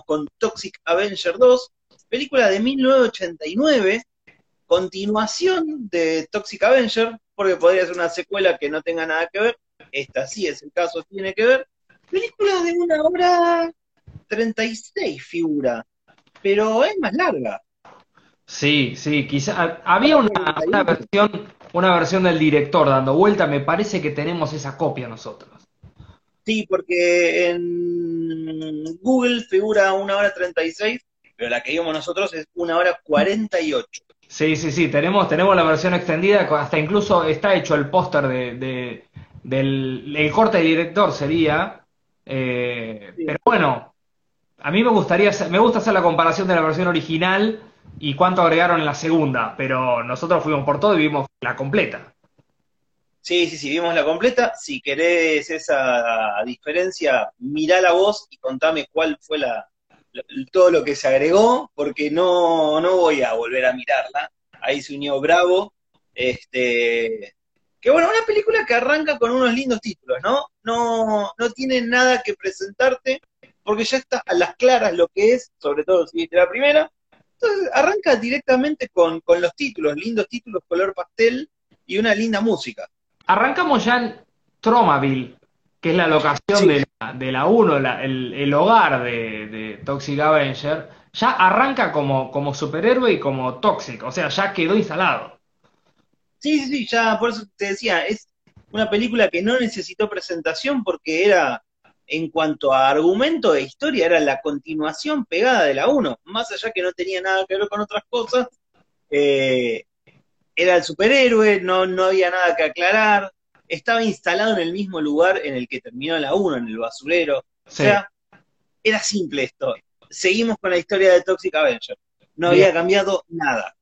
con Toxic Avenger 2, película de 1989, continuación de Toxic Avenger, porque podría ser una secuela que no tenga nada que ver, esta sí es el caso, tiene que ver. Película de una hora 36 figura, pero es más larga. Sí, sí, quizá había una, una versión, una versión del director dando vuelta, me parece que tenemos esa copia nosotros. Sí, porque en Google figura una hora 36, pero la que vimos nosotros es una hora 48. Sí, sí, sí, tenemos, tenemos la versión extendida, hasta incluso está hecho el póster de, de- del el corte de director sería, eh, Sí. pero bueno, a mí me gustaría, me gusta hacer la comparación de la versión original y cuánto agregaron en la segunda, pero nosotros fuimos por todo y vimos la completa. Sí, sí, sí, vimos la completa. Si querés esa diferencia, mirá la voz y contame cuál fue la, todo lo que se agregó, porque no, no voy a volver a mirarla. Ahí se unió Bravo. Este, que bueno, una película que arranca con unos lindos títulos, ¿no? No, no tiene nada que presentarte, porque ya está a las claras lo que es, sobre todo si viste la primera. Entonces arranca directamente con, con los títulos, lindos títulos, color pastel y una linda música. Arrancamos ya en Tromaville, que es la locación Sí. de la, de la 1, la- el, el hogar de, de Toxic Avenger. Ya arranca como, como superhéroe y como Toxic, o sea, ya quedó instalado. Sí, sí, sí, ya por eso te decía, es una película que no necesitó presentación porque era, en cuanto a argumento e historia, era la continuación pegada de la 1, más allá que no tenía nada que ver con otras cosas, eh, era el superhéroe, no, no había nada que aclarar, estaba instalado en el mismo lugar en el que terminó la 1, en el basurero, o sea, era simple esto. Seguimos con la historia de Toxic Avenger, no Bien. había cambiado nada.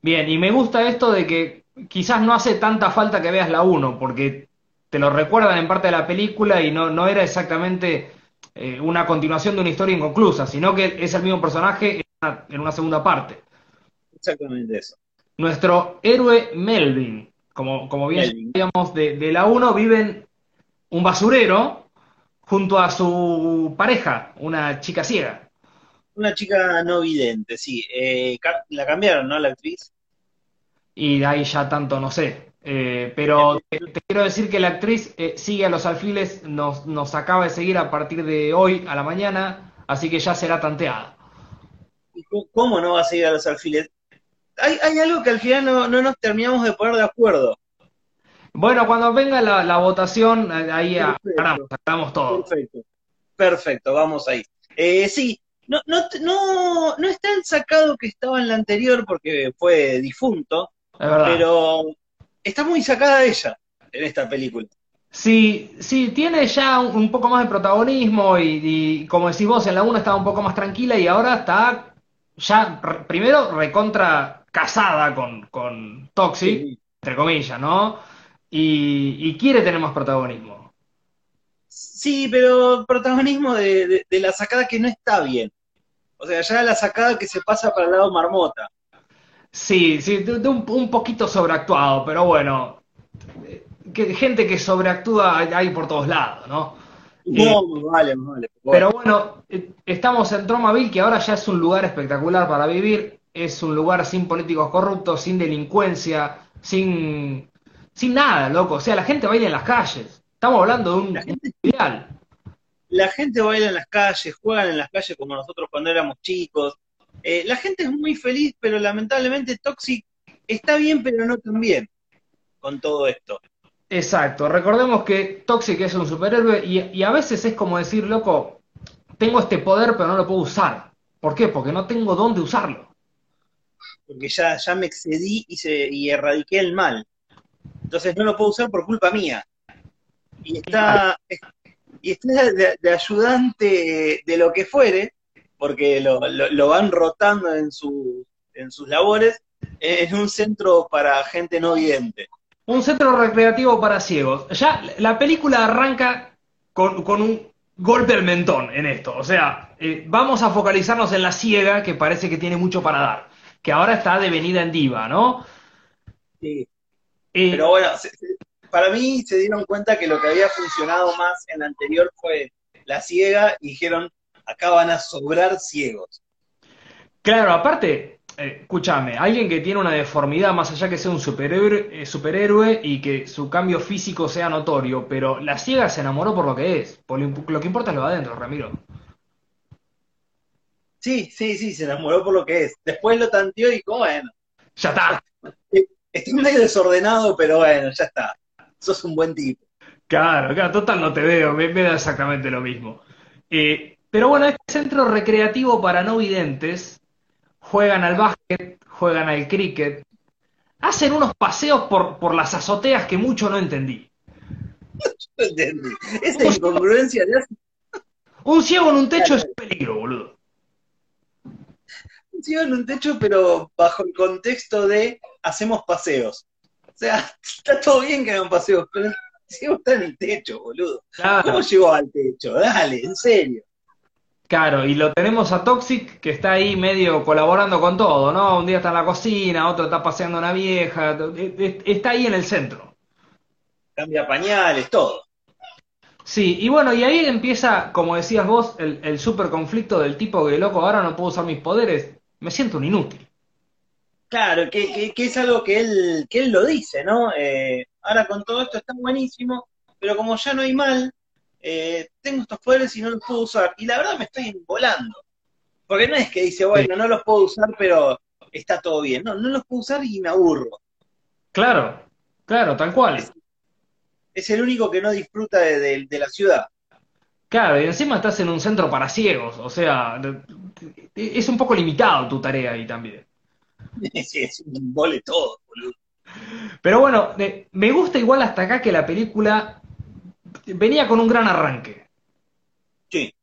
Bien, y me gusta esto de que quizás no hace tanta falta que veas la 1, porque te lo recuerdan en parte de la película y no, no era exactamente eh, una continuación de una historia inconclusa, sino que es el mismo personaje en una, en una segunda parte. Exactamente eso. Nuestro héroe Melvin, como, como bien Melvin. sabíamos de, de la 1, vive en un basurero junto a su pareja, una chica ciega. Una chica no vidente, sí. Eh, la cambiaron, ¿no? La actriz. Y de ahí ya tanto no sé. Eh, pero te, te quiero decir que la actriz eh, sigue a los alfiles, nos, nos acaba de seguir a partir de hoy a la mañana, así que ya será tanteada. ¿Y co- ¿Cómo no va a seguir a los alfiles? Hay, hay algo que al final no, no nos terminamos de poner de acuerdo. Bueno, cuando venga la, la votación, ahí aclaramos, aclaramos todo. Perfecto. Perfecto, vamos ahí. Eh, sí, no, no, no, no está el sacado que estaba en la anterior porque fue difunto, Es pero está muy sacada ella en esta película. Sí, sí, tiene ya un, un poco más de protagonismo y, y como decís vos, en la 1 estaba un poco más tranquila y ahora está ya, primero, recontra casada con, con Toxic, Sí. entre comillas, ¿no? Y, y quiere tener más protagonismo. Sí, pero protagonismo de, de- de la sacada que no está bien. O sea, ya la sacada que se pasa para el lado marmota. Sí, sí, de, un, un poquito sobreactuado, pero bueno, eh, que, gente que sobreactúa hay por todos lados, ¿no? No, más vale, más vale. Pero bueno, eh, estamos en Tromaville, que ahora ya es un lugar espectacular para vivir, es un lugar sin políticos corruptos, sin delincuencia, sin, sin nada, loco. O sea, la gente baila en las calles. Estamos hablando de un, La gente- un ideal. la gente baila en las calles, juegan en las calles como nosotros cuando éramos chicos. Eh, la gente es muy feliz, pero lamentablemente Toxic está bien, pero no tan bien con todo esto. Exacto. Recordemos que Toxic es un superhéroe y, y a veces es como decir, loco, tengo este poder pero no lo puedo usar. ¿Por qué? Porque no tengo dónde usarlo. Porque ya, ya me excedí y, se, y erradiqué el mal. Entonces no lo puedo usar por culpa mía. Y está, y está de, ayudante de lo que fuere, porque lo, lo- lo van rotando en, su, en sus labores, en un centro para gente no vidente. Un centro recreativo para ciegos. Ya la película arranca con, con un golpe al mentón en esto. O sea, eh, vamos a focalizarnos en la ciega que parece que tiene mucho para dar. Que ahora está devenida en diva, ¿no? Sí. Eh, Pero bueno, se- para mí se dieron cuenta que lo que había funcionado más en la anterior fue la ciega y dijeron, Acá van a sobrar ciegos. Claro, aparte, eh, escúchame, alguien que tiene una deformidad, más allá que sea un superhéroe, eh, superhéroe y que su cambio físico sea notorio, pero la ciega se enamoró por lo que es. Por lo, lo que importa es lo de adentro, Ramiro. Sí, sí, sí, se enamoró por lo que es. Después lo tanteó y dijo, bueno, Ya está. estoy medio desordenado, pero bueno, ya está. Sos un buen tipo. Claro, claro, total no te veo, me, me da exactamente lo mismo. Eh, pero bueno, este centro recreativo para no videntes juegan al básquet, juegan al cricket, hacen unos paseos por, por las azoteas que mucho no entendí. No entendí. Esa incongruencia de hace Un ciego en un techo es un peligro, boludo. En un techo, pero bajo el contexto de hacemos paseos. O sea, está todo bien que hagan paseos, pero el ciego está en el techo, boludo. Claro, ¿Cómo llegó al techo? Dale, en serio. claro, y lo tenemos a Toxic que está ahí medio colaborando con todo, ¿no? Un día está en la cocina, otro está paseando a una vieja, e- e- está ahí en el centro. Cambia pañales, todo. Sí, y bueno, y ahí empieza, como decías vos, el, el super conflicto del tipo que, loco, ahora no puedo usar mis poderes, me siento un inútil. Claro, que, que- que es algo que él, que él lo dice, ¿no? Eh, ahora con todo esto está buenísimo, pero como ya no hay mal, eh, tengo estos poderes y no los puedo usar. Y la verdad me estoy volando. Porque no es que dice, bueno, no los puedo usar, pero está todo bien. No, no los puedo usar y me aburro. Claro, claro, tal cual. Es el único que no disfruta de, de- de la ciudad. Claro, y encima estás en un centro para ciegos, o sea, es un poco limitado tu tarea ahí también. Es un vole todo, boludo. Pero bueno, me gusta igual hasta acá que la película venía con un gran arranque. Sí,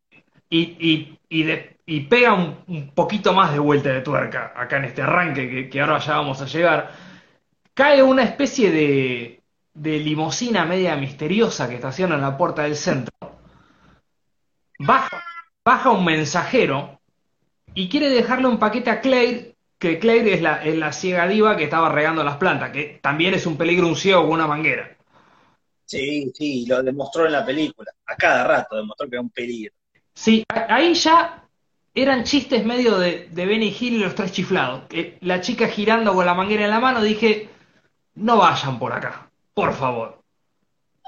y, y, y, de- y pega un, un poquito más de vuelta de tuerca acá en este arranque que, que ahora ya vamos a llegar. Cae una especie de, de limusina media misteriosa que estaciona en la puerta del centro. Baja, baja un mensajero y quiere dejarle un paquete a Claire, que Claire es la, es la ciega diva que estaba regando las plantas, que también es un peligro un ciego con una manguera. sí, sí, lo demostró en la película. A cada rato demostró que era un peligro. Sí, ahí ya eran chistes medio de, de Benny Hill y los tres chiflados. Que la chica girando con la manguera en la mano, dije, no vayan por acá, por favor.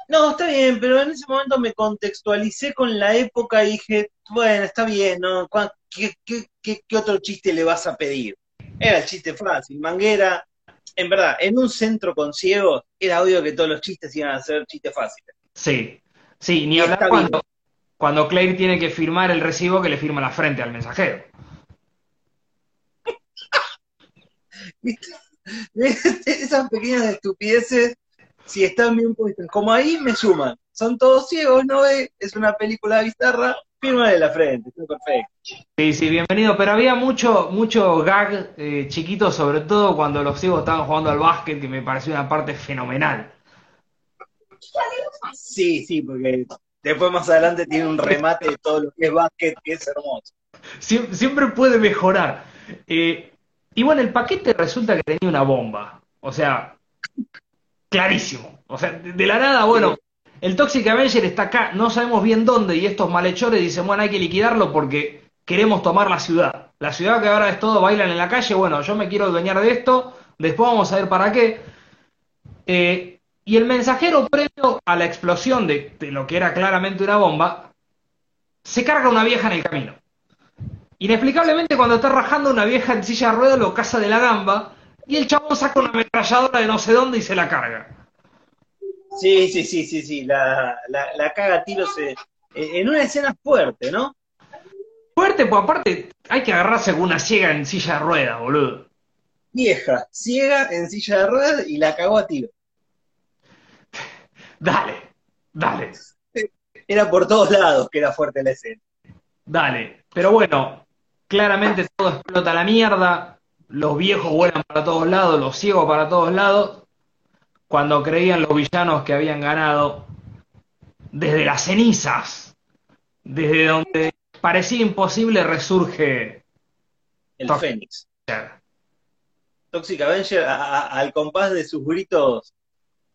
No, está bien, pero en ese momento me contextualicé con la época y dije, bueno, está bien, ¿no? ¿Cuá- ¿Qué, qué, qué- qué otro chiste le vas a pedir? Era el chiste fácil, manguera. En verdad, en un centro con ciegos, era obvio que todos los chistes iban a ser chistes fáciles. Sí, sí, ni Y hablar cuando, cuando Claire tiene que firmar el recibo que le firma la frente al mensajero. Esas pequeñas estupideces, si están bien puestas, como ahí me suman. Son todos ciegos, ¿no? Es una película bizarra, fírmale la frente, está perfecto. Sí, sí, bienvenido, pero había mucho, mucho gag eh, chiquito, sobre todo cuando los ciegos estaban jugando al básquet, que me pareció una parte fenomenal. Sí, sí, porque después más adelante tiene un remate de todo lo que es básquet, que es hermoso. Siem- Siempre puede mejorar. Eh, y bueno, el paquete resulta que tenía una bomba. O sea, clarísimo. O sea, de de la nada, bueno, el Toxic Avenger está acá, no sabemos bien dónde, y estos malhechores dicen, bueno, hay que liquidarlo porque queremos tomar la ciudad. La ciudad que ahora es todo, bailan en la calle, bueno, yo me quiero adueñar de esto, después vamos a ver para qué. Eh, y el mensajero previo a la explosión de, de lo que era claramente una bomba, se carga una vieja en el camino. Inexplicablemente, cuando está rajando una vieja en silla de ruedas, lo caza de la gamba y el chabón saca una ametralladora de no sé dónde y se la carga. Sí, sí, sí, sí, sí, la, la, la caga a tiros eh, en una escena fuerte, ¿no? Fuerte, pues aparte, hay que agarrarse con una ciega en silla de ruedas, boludo. Vieja, ciega, en silla de ruedas y la cagó a tiro. Dale, dale, Era por todos lados que era fuerte la escena. dale. Pero bueno, claramente todo explota a la mierda, los viejos vuelan para todos lados, los ciegos para todos lados, cuando creían los villanos que habían ganado desde las cenizas, desde donde parecía imposible resurge El Fénix. Toxic Avenger a- a- al compás de sus gritos.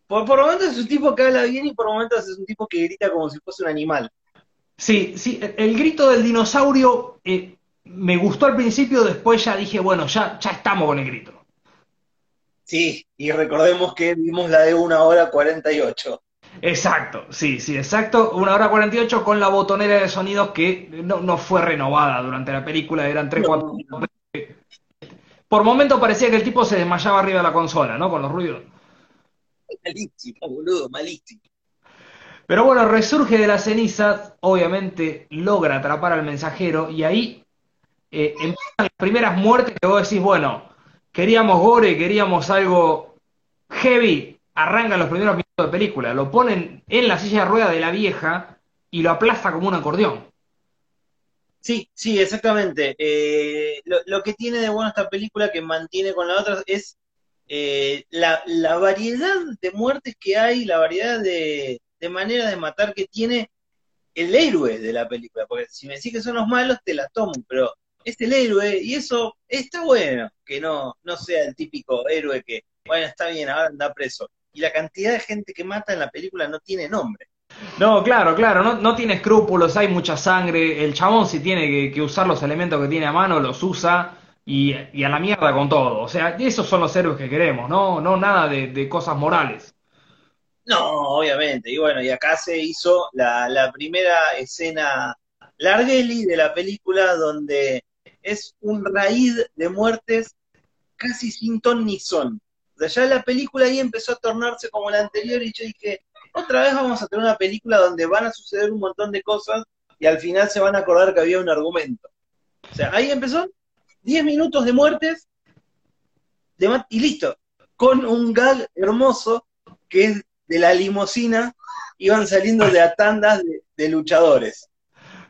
Por, por momentos es un tipo que habla bien y por momentos es un tipo que grita como si fuese un animal. Sí, sí, el grito del dinosaurio eh, me gustó al principio, después ya dije, bueno, ya, ya estamos con el grito. Sí, y recordemos que vimos la de una hora 48. Exacto, sí, sí, exacto. Una hora 48 con la botonera de sonidos que no, fue renovada durante la película, eran 3, 4 Por momento parecía que el tipo se desmayaba arriba de la consola, ¿no? Con los ruidos. Malísimo, boludo, malísimo. Pero bueno, resurge de las cenizas, obviamente logra atrapar al mensajero y ahí eh, empiezan las primeras muertes que vos decís, bueno, queríamos gore, queríamos algo heavy, arrancan los primeros minutos de película, lo ponen en la silla de rueda de la vieja y lo aplasta como un acordeón. Sí, sí, exactamente. Eh, lo, que tiene de bueno esta película que mantiene con la otra es eh, la, variedad de muertes que hay, la variedad de, de maneras de matar que tiene el héroe de la película. Porque si me decís que son los malos, te la tomo, pero es el héroe y eso está bueno, que no, no sea el típico héroe que, bueno, está bien, ahora anda preso. Y la cantidad de gente que mata en la película no tiene nombre. No, claro, claro, no, no tiene escrúpulos, hay mucha sangre. El chabón si tiene que, usar los elementos que tiene a mano, los usa y, a la mierda con todo. O sea, esos son los héroes que queremos, no, no nada de, cosas morales. No, obviamente. Y bueno, y acá se hizo la, la primera escena largueli de la película donde es un raíz de muertes casi sin ton ni son. O sea, ya la película ahí empezó a tornarse como la anterior y yo dije, otra vez vamos a tener una película donde van a suceder un montón de cosas y al final se van a acordar que había un argumento. O sea, ahí empezó 10 minutos de muertes y listo, con un gag hermoso que es de la limosina, iban saliendo de a tandas de luchadores.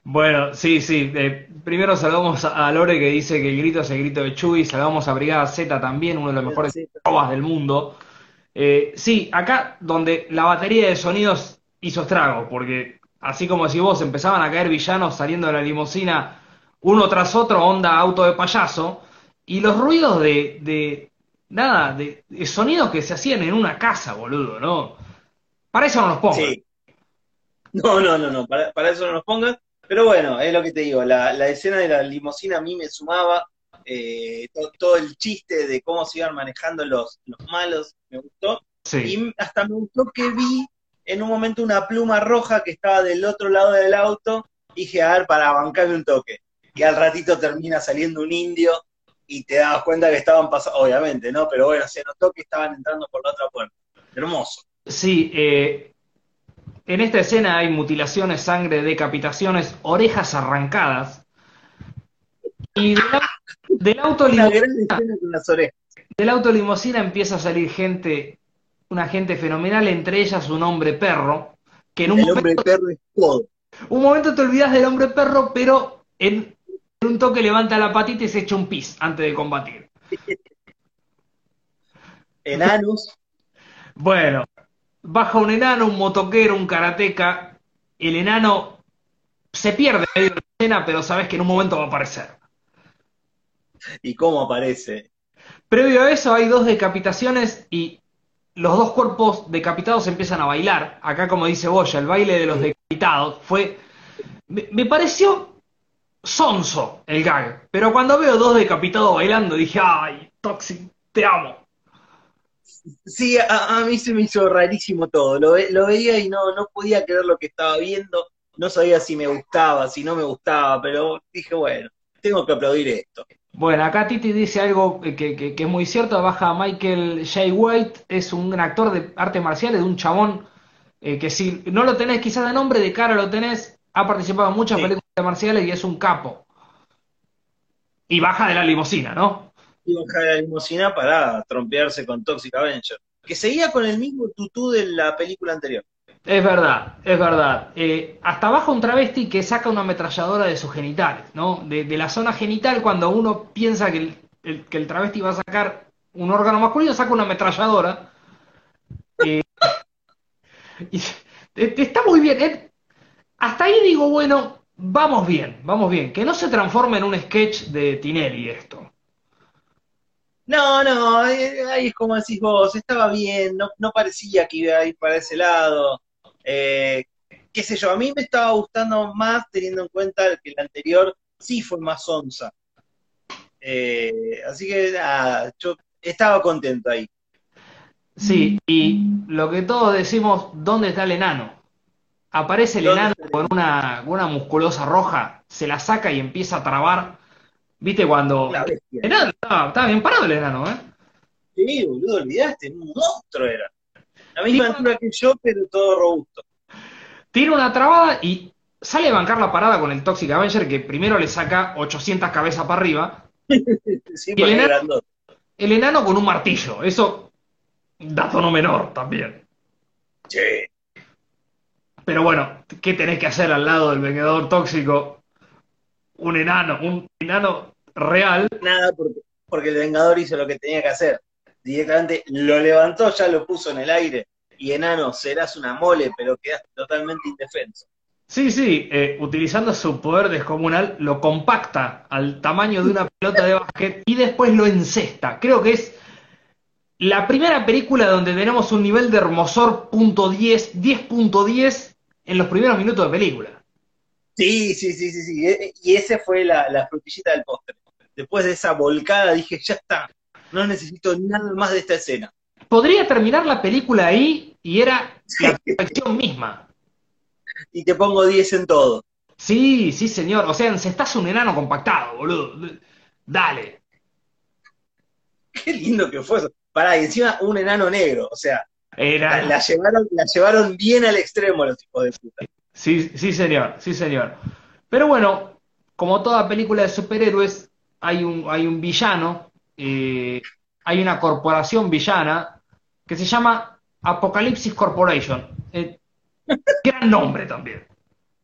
Bueno, sí, sí. Eh, primero saludamos a Lore que dice que el grito es el grito de Chuy. Saludamos a Brigada Z también, uno de los mejores robas del mundo. Eh, sí, acá donde la batería de sonidos hizo estrago, porque así como si vos empezaban a caer villanos saliendo de la limusina uno tras otro, onda auto de payaso, y los ruidos de, de nada, de, sonidos que se hacían en una casa, boludo, ¿no? Para eso no nos pongas. Sí. No, no, no, no, para, para eso no nos pongas. Pero bueno, es lo que te digo, la, escena de la limusina a mí me sumaba, eh, todo, el chiste de cómo se iban manejando los, los malos, me gustó. Y hasta me gustó que vi en un momento una pluma roja que estaba del otro lado del auto, y dije, a ver, para bancarme un toque. Y al ratito termina saliendo un indio y te das cuenta que estaban pasando, obviamente, ¿no? Pero bueno, se notó que estaban entrando por la otra puerta. Hermoso. Sí, eh, en esta escena hay mutilaciones, sangre, decapitaciones, orejas arrancadas. Y del, del auto limosina empieza a salir gente, una gente fenomenal, entre ellas un hombre perro, que en un El momento, hombre perro es todo. Un momento te olvidas del hombre perro, pero en, un toque levanta la patita y se echa un pis antes de combatir. Enanus. Bueno, baja un enano, un motoquero, un karateca, el enano se pierde en medio de la escena, pero sabes que en un momento va a aparecer. ¿Y cómo aparece? Previo a eso hay dos decapitaciones y los dos cuerpos decapitados empiezan a bailar. Acá, como dice Boya, el baile de los decapitados fue. Me, pareció sonso el gag, pero cuando veo dos decapitados bailando dije, ¡ay, Toxic, te amo! Sí, a, mí se me hizo rarísimo todo. Lo, lo, veía y no, no podía creer lo que estaba viendo. No sabía si me gustaba, si no me gustaba, pero dije, bueno, tengo que aplaudir esto. Bueno, acá Titi dice algo que, es muy cierto. Baja Michael J. White, es un actor de artes marciales, de un chabón eh, que si no lo tenés quizás de nombre, de cara lo tenés. Ha participado en muchas películas marciales y es un capo. Y baja de la limosina, ¿no? Limusina para trompearse con Toxic Avenger, que seguía con el mismo tutú de la película anterior. Es verdad, es verdad. Eh, hasta baja un travesti que saca una ametralladora de sus genitales, ¿no? De, la zona genital, cuando uno piensa que el, que el travesti va a sacar un órgano masculino, saca una ametralladora. Eh, está muy bien. Eh. Hasta ahí digo, bueno, vamos bien, vamos bien. Que no se transforme en un sketch de Tinelli esto. No, no, eh, ahí es como decís vos, estaba bien, no, no parecía que iba a ir para ese lado. Eh, qué sé yo, a mí me estaba gustando más teniendo en cuenta que el anterior sí fue más onza. Eh, así que nada, yo estaba contento ahí. Sí, y lo que todos decimos, ¿dónde está el enano? Aparece el enano con una, una musculosa roja, se la saca y empieza a trabar. ¿Viste cuando... Enano, estaba, bien parado el enano, ¿eh? Sí, boludo, olvidaste, un monstruo era. La misma altura que yo, pero todo robusto. Tira una trabada y sale a bancar la parada con el Toxic Avenger que primero le saca 800 cabezas para arriba. y el enano, el enano con un martillo. Eso dato no menor también. Sí. Pero bueno, ¿qué tenés que hacer al lado del Vengador Tóxico? Un enano, un enano real. Nada, porque, porque el Vengador hizo lo que tenía que hacer. Directamente lo levantó, ya lo puso en el aire y enano, serás una mole, pero quedas totalmente indefenso. Sí, sí, eh, utilizando su poder descomunal, lo compacta al tamaño de una pelota de básquet y después lo encesta. Creo que es la primera película donde tenemos un nivel de hermosor punto .10, 10.10 en los primeros minutos de película. Sí, sí, sí, sí, sí. E, y ese fue la, la frutillita del postre. Después de esa volcada dije, ya está, no necesito nada más de esta escena podría terminar la película ahí y era la perfección misma. Y te pongo 10 en todo. Sí, sí, señor. O sea, se estás un enano compactado, boludo. Dale. Qué lindo que fue eso. Pará, y encima un enano negro. O sea, la, llevaron, la llevaron bien al extremo los hijos de puta. Sí, sí, señor, sí, señor. Pero bueno, como toda película de superhéroes, hay un, hay un villano, eh, hay una corporación villana que se llama Apocalipsis Corporation. Eh, gran nombre también.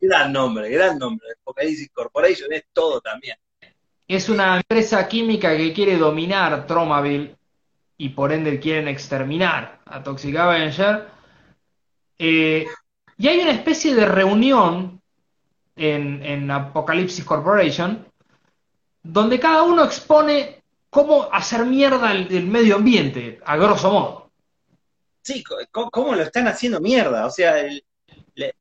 Gran nombre, gran nombre. Apocalipsis Corporation es todo también. Es una empresa química que quiere dominar Tromaville y por ende quieren exterminar a Toxic Avenger. Eh, y hay una especie de reunión en, en Apocalipsis Corporation donde cada uno expone cómo hacer mierda el medio ambiente, a grosso modo sí, cómo lo están haciendo mierda. O sea,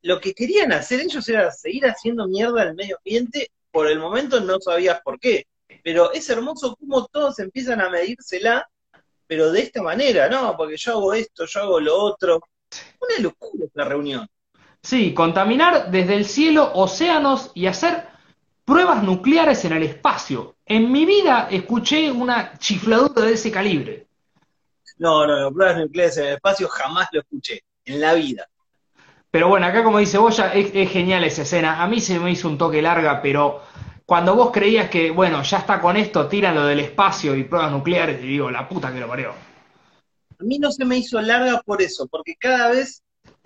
lo que querían hacer ellos era seguir haciendo mierda al medio ambiente. Por el momento no sabías por qué. Pero es hermoso cómo todos empiezan a medírsela, pero de esta manera, ¿no? Porque yo hago esto, yo hago lo otro. Una locura esta reunión. Sí, contaminar desde el cielo océanos y hacer pruebas nucleares en el espacio. En mi vida escuché una chifladura de ese calibre. No, no, no, pruebas nucleares en el espacio jamás lo escuché, en la vida. Pero bueno, acá como dice Boya, es, es genial esa escena. A mí se me hizo un toque larga, pero cuando vos creías que, bueno, ya está con esto, tiran lo del espacio y pruebas nucleares, y digo, la puta que lo parió. A mí no se me hizo larga por eso, porque cada vez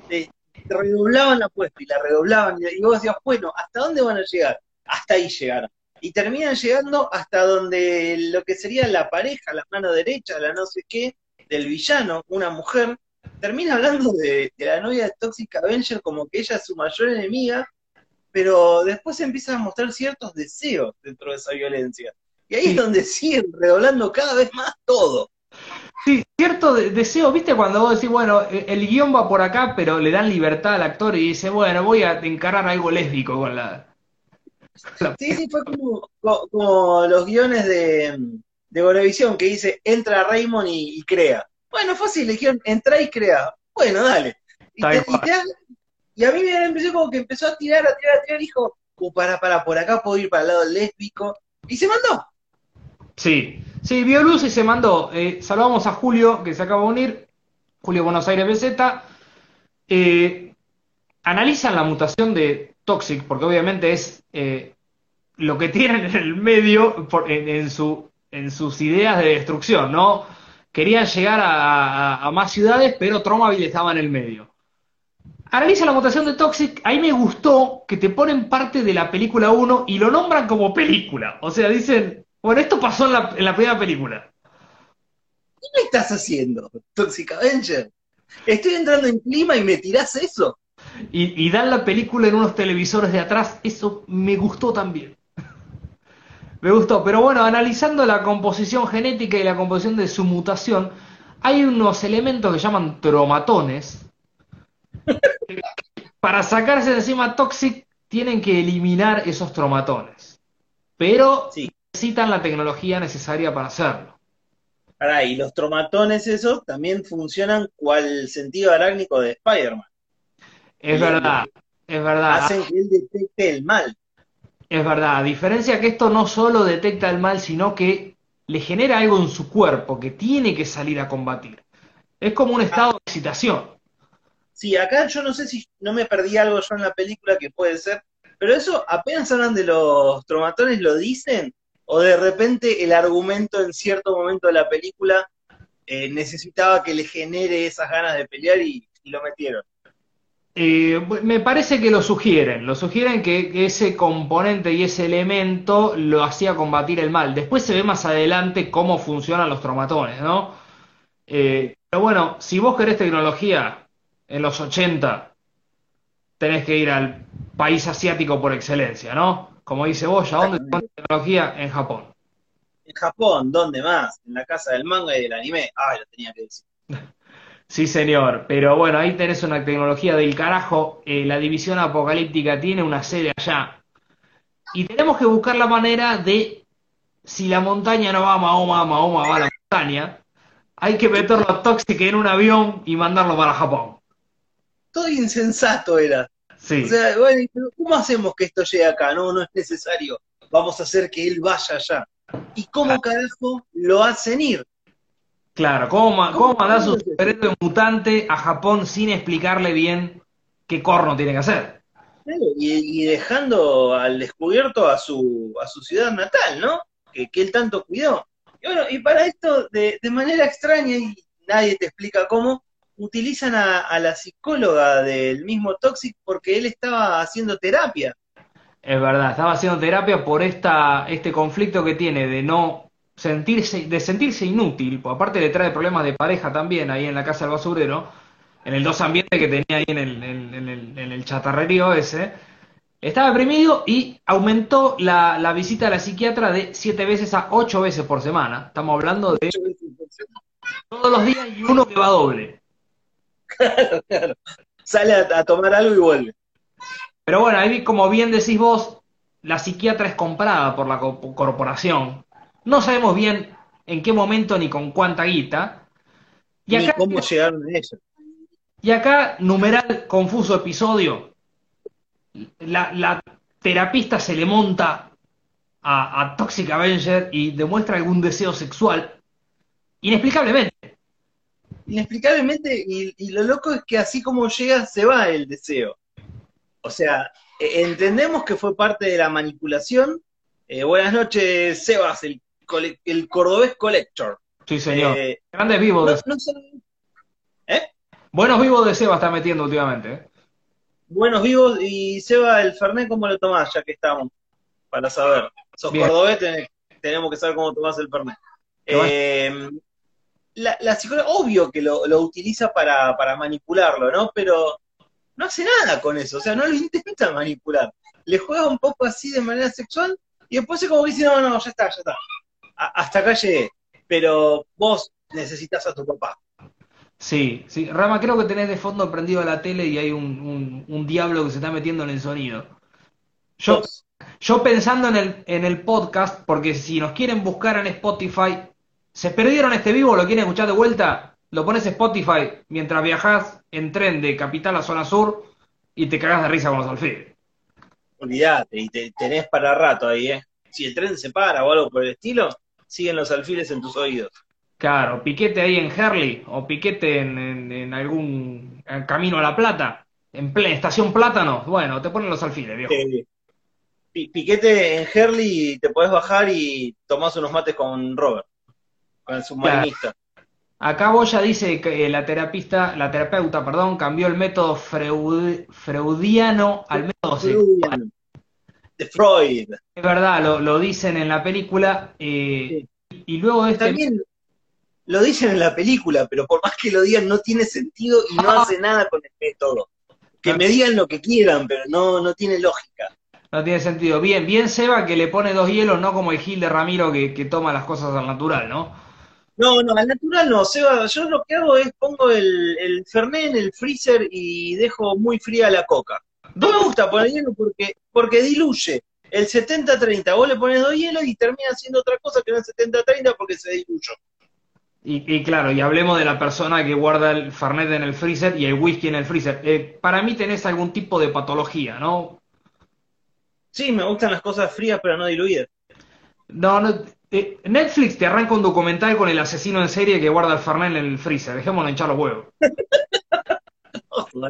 eh, redoblaban la apuesta y la redoblaban, y vos decías, bueno, ¿hasta dónde van a llegar? Hasta ahí llegaron. Y terminan llegando hasta donde lo que sería la pareja, la mano derecha, la no sé qué, del villano, una mujer, termina hablando de, la novia de Toxic Avenger como que ella es su mayor enemiga, pero después empieza a mostrar ciertos deseos dentro de esa violencia. Y ahí es donde siguen redoblando cada vez más todo. Sí, cierto deseo, viste cuando vos decís, bueno, e, el guion va por acá, pero le dan libertad al actor y dice, bueno, voy a encarar algo lésbico con la... Sí, sí, fue como, como los guiones de, de que dice, entra Raymond y, crea. Bueno, fácil, le dijeron, entra y crea. Bueno, dale. Y, a mí me empezó como que empezó a tirar, a tirar, a tirar, dijo, uh, para, para, por acá puedo ir para el lado lésbico. Y se mandó. Sí, sí, vio luz y se mandó. Eh, saludamos a Julio, que se acaba de unir. Julio Buenos Aires BZ. Eh, analizan la mutación de Toxic, porque obviamente es eh, lo que tienen en el medio, en, su sus ideas de destrucción, ¿no? Querían llegar a, más ciudades, pero Tromaville estaba en el medio. Analiza la mutación de Toxic, ahí me gustó que te ponen parte de la película 1 y lo nombran como película. O sea, dicen, bueno, esto pasó en la, primera película. ¿Qué me estás haciendo, Toxic Avenger? Estoy entrando en clima y me tirás eso. Y, y dan la película en unos televisores de atrás, eso me gustó también. Me gustó, pero bueno, analizando la composición genética y la composición de su mutación, hay unos elementos que llaman tromatones. para sacarse de encima Toxic tienen que eliminar esos tromatones. Pero Sí. Necesitan la tecnología necesaria para hacerlo. Pará, y los tromatones esos también funcionan cual sentido arácnico de Spider-Man. Es verdad, es verdad. Hacen que él detecte el mal. Es verdad, a diferencia que esto no solo detecta el mal, sino que le genera algo en su cuerpo que tiene que salir a combatir. Es como un estado de excitación. Sí, acá yo no sé si no me perdí algo yo en la película que puede ser, pero eso apenas hablan de los tromatones, lo dicen, o de repente el argumento en cierto momento de la película eh, necesitaba que le genere esas ganas de pelear y, lo metieron. Eh, me parece que lo sugieren, lo sugieren que, que ese componente y ese elemento lo hacía combatir el mal. Después se ve más adelante cómo funcionan los tromatones, ¿no? Eh, pero bueno, si vos querés tecnología en los 80, tenés que ir al país asiático por excelencia, ¿no? Como dice vos, ¿a dónde está la tecnología? En Japón. En Japón, ¿dónde más? En la casa del manga y del anime. Ah, lo tenía que decir. Sí, señor, pero bueno, ahí tenés una tecnología del carajo. eh, la división apocalíptica tiene una sede allá. Y tenemos que buscar la manera de, si la montaña no va a Mahoma, Mahoma va a la montaña, hay que meterlo a Toxic en un avión y mandarlo para Japón. Todo insensato era. Sí, O sea, bueno, ¿cómo hacemos que esto llegue acá? No, no es necesario. Vamos a hacer que él vaya allá. ¿Y cómo carajo lo hacen ir? claro. ¿Cómo, cómo ¿Cómo mandás un mutante a Japón sin explicarle bien qué corno tiene que hacer? Y, y dejando al descubierto a su, a su ciudad natal, ¿no? Que, que él tanto cuidó. Y bueno, y para esto, de, de manera extraña, y nadie te explica cómo, utilizan a, a la psicóloga del mismo Toxic porque él estaba haciendo terapia. Es verdad, estaba haciendo terapia por esta, este conflicto que tiene de no sentirse, de sentirse inútil, aparte le trae problemas de pareja también ahí en la casa del basurero, en el dos ambiente que tenía ahí en el, en, en el, en el chatarrerío ese. Estaba deprimido y aumentó la, la visita a la psiquiatra de siete veces a ocho veces por semana. Estamos hablando de todos los días y uno que va doble. Sale a, a tomar algo y vuelve. Pero bueno, ahí como bien decís vos, la psiquiatra es comprada por la co- corporación. No sabemos bien en qué momento ni con cuánta guita. Y Ni acá, cómo llegaron a ella. y acá, numeral confuso episodio, la, la terapista se le monta a, a Toxic Avenger y demuestra algún deseo sexual. Inexplicablemente. Inexplicablemente, y, y lo loco es que así como llega, se va el deseo. O sea, e- entendemos que fue parte de la manipulación. Eh, buenas noches, Sebas, el, el cordobés collector. Sí, señor. Eh, Grandes vivos. no, de- no ¿Eh? Buenos vivos de Seba está metiendo últimamente. ¿eh? Buenos vivos, y Seba, el Fernet, ¿cómo lo tomás? Ya que estamos, para saber. Sos Bien. cordobés, tenés- tenemos que saber cómo tomás el Fernet. Eh, la, la psicóloga, obvio que lo, lo utiliza para, para manipularlo, ¿no? Pero no hace nada con eso, o sea, no lo intenta manipular. Le juega un poco así de manera sexual y después es como que dice, no, no, ya está, ya está. A- hasta acá llegué. Pero vos necesitas a tu papá. Sí, sí. Rama, creo que tenés de fondo prendido la tele y hay un, un- un diablo que se está metiendo en el sonido. Yo, yo pensando en el, en el podcast, porque si nos quieren buscar en Spotify, se perdieron este vivo, lo quieren escuchar de vuelta, lo pones Spotify mientras viajás en tren de capital a zona sur y te cagás de risa con los alfiles. Olvídate, y te tenés para rato ahí, ¿eh? Si el tren se para o algo por el estilo, siguen los alfiles en tus oídos. Claro, piquete ahí en Herley o piquete en, en- en algún en camino a La Plata, en plena estación Plátano, bueno, te ponen los alfiles, viejo. Eh, pi- piquete en Herley y te podés bajar y tomás unos mates con Robert, con el submarinista. Acá Boya dice que eh, la terapista, la terapeuta, perdón, cambió el método freud- freudiano al método sexual. De Freud. Es verdad, lo, lo dicen en la película. eh, y luego de este. También lo dicen en la película, pero por más que lo digan, no tiene sentido y no hace nada con el método. Que me digan lo que quieran, pero no, no tiene lógica. No tiene sentido. Bien, bien Seba que le pone dos hielos, no como el Gil de Ramiro que, que toma las cosas al natural, ¿no? No, no, al natural no, Seba. Yo lo que hago es pongo el, el Fernet en el freezer y dejo muy fría la coca. No me gusta poner hielo porque, porque diluye. El 70-30, vos le pones dos hielos y termina haciendo otra cosa que no es 70-30 porque se diluyó. Y, y, claro, y hablemos de la persona que guarda el Fernet en el freezer y el whisky en el freezer. Eh, para mí tenés algún tipo de patología, ¿no? Sí, me gustan las cosas frías pero no diluidas. No, no. Eh, Netflix te arranca un documental con el asesino en serie que guarda el Fernet en el freezer. Dejémonos hinchar los huevos.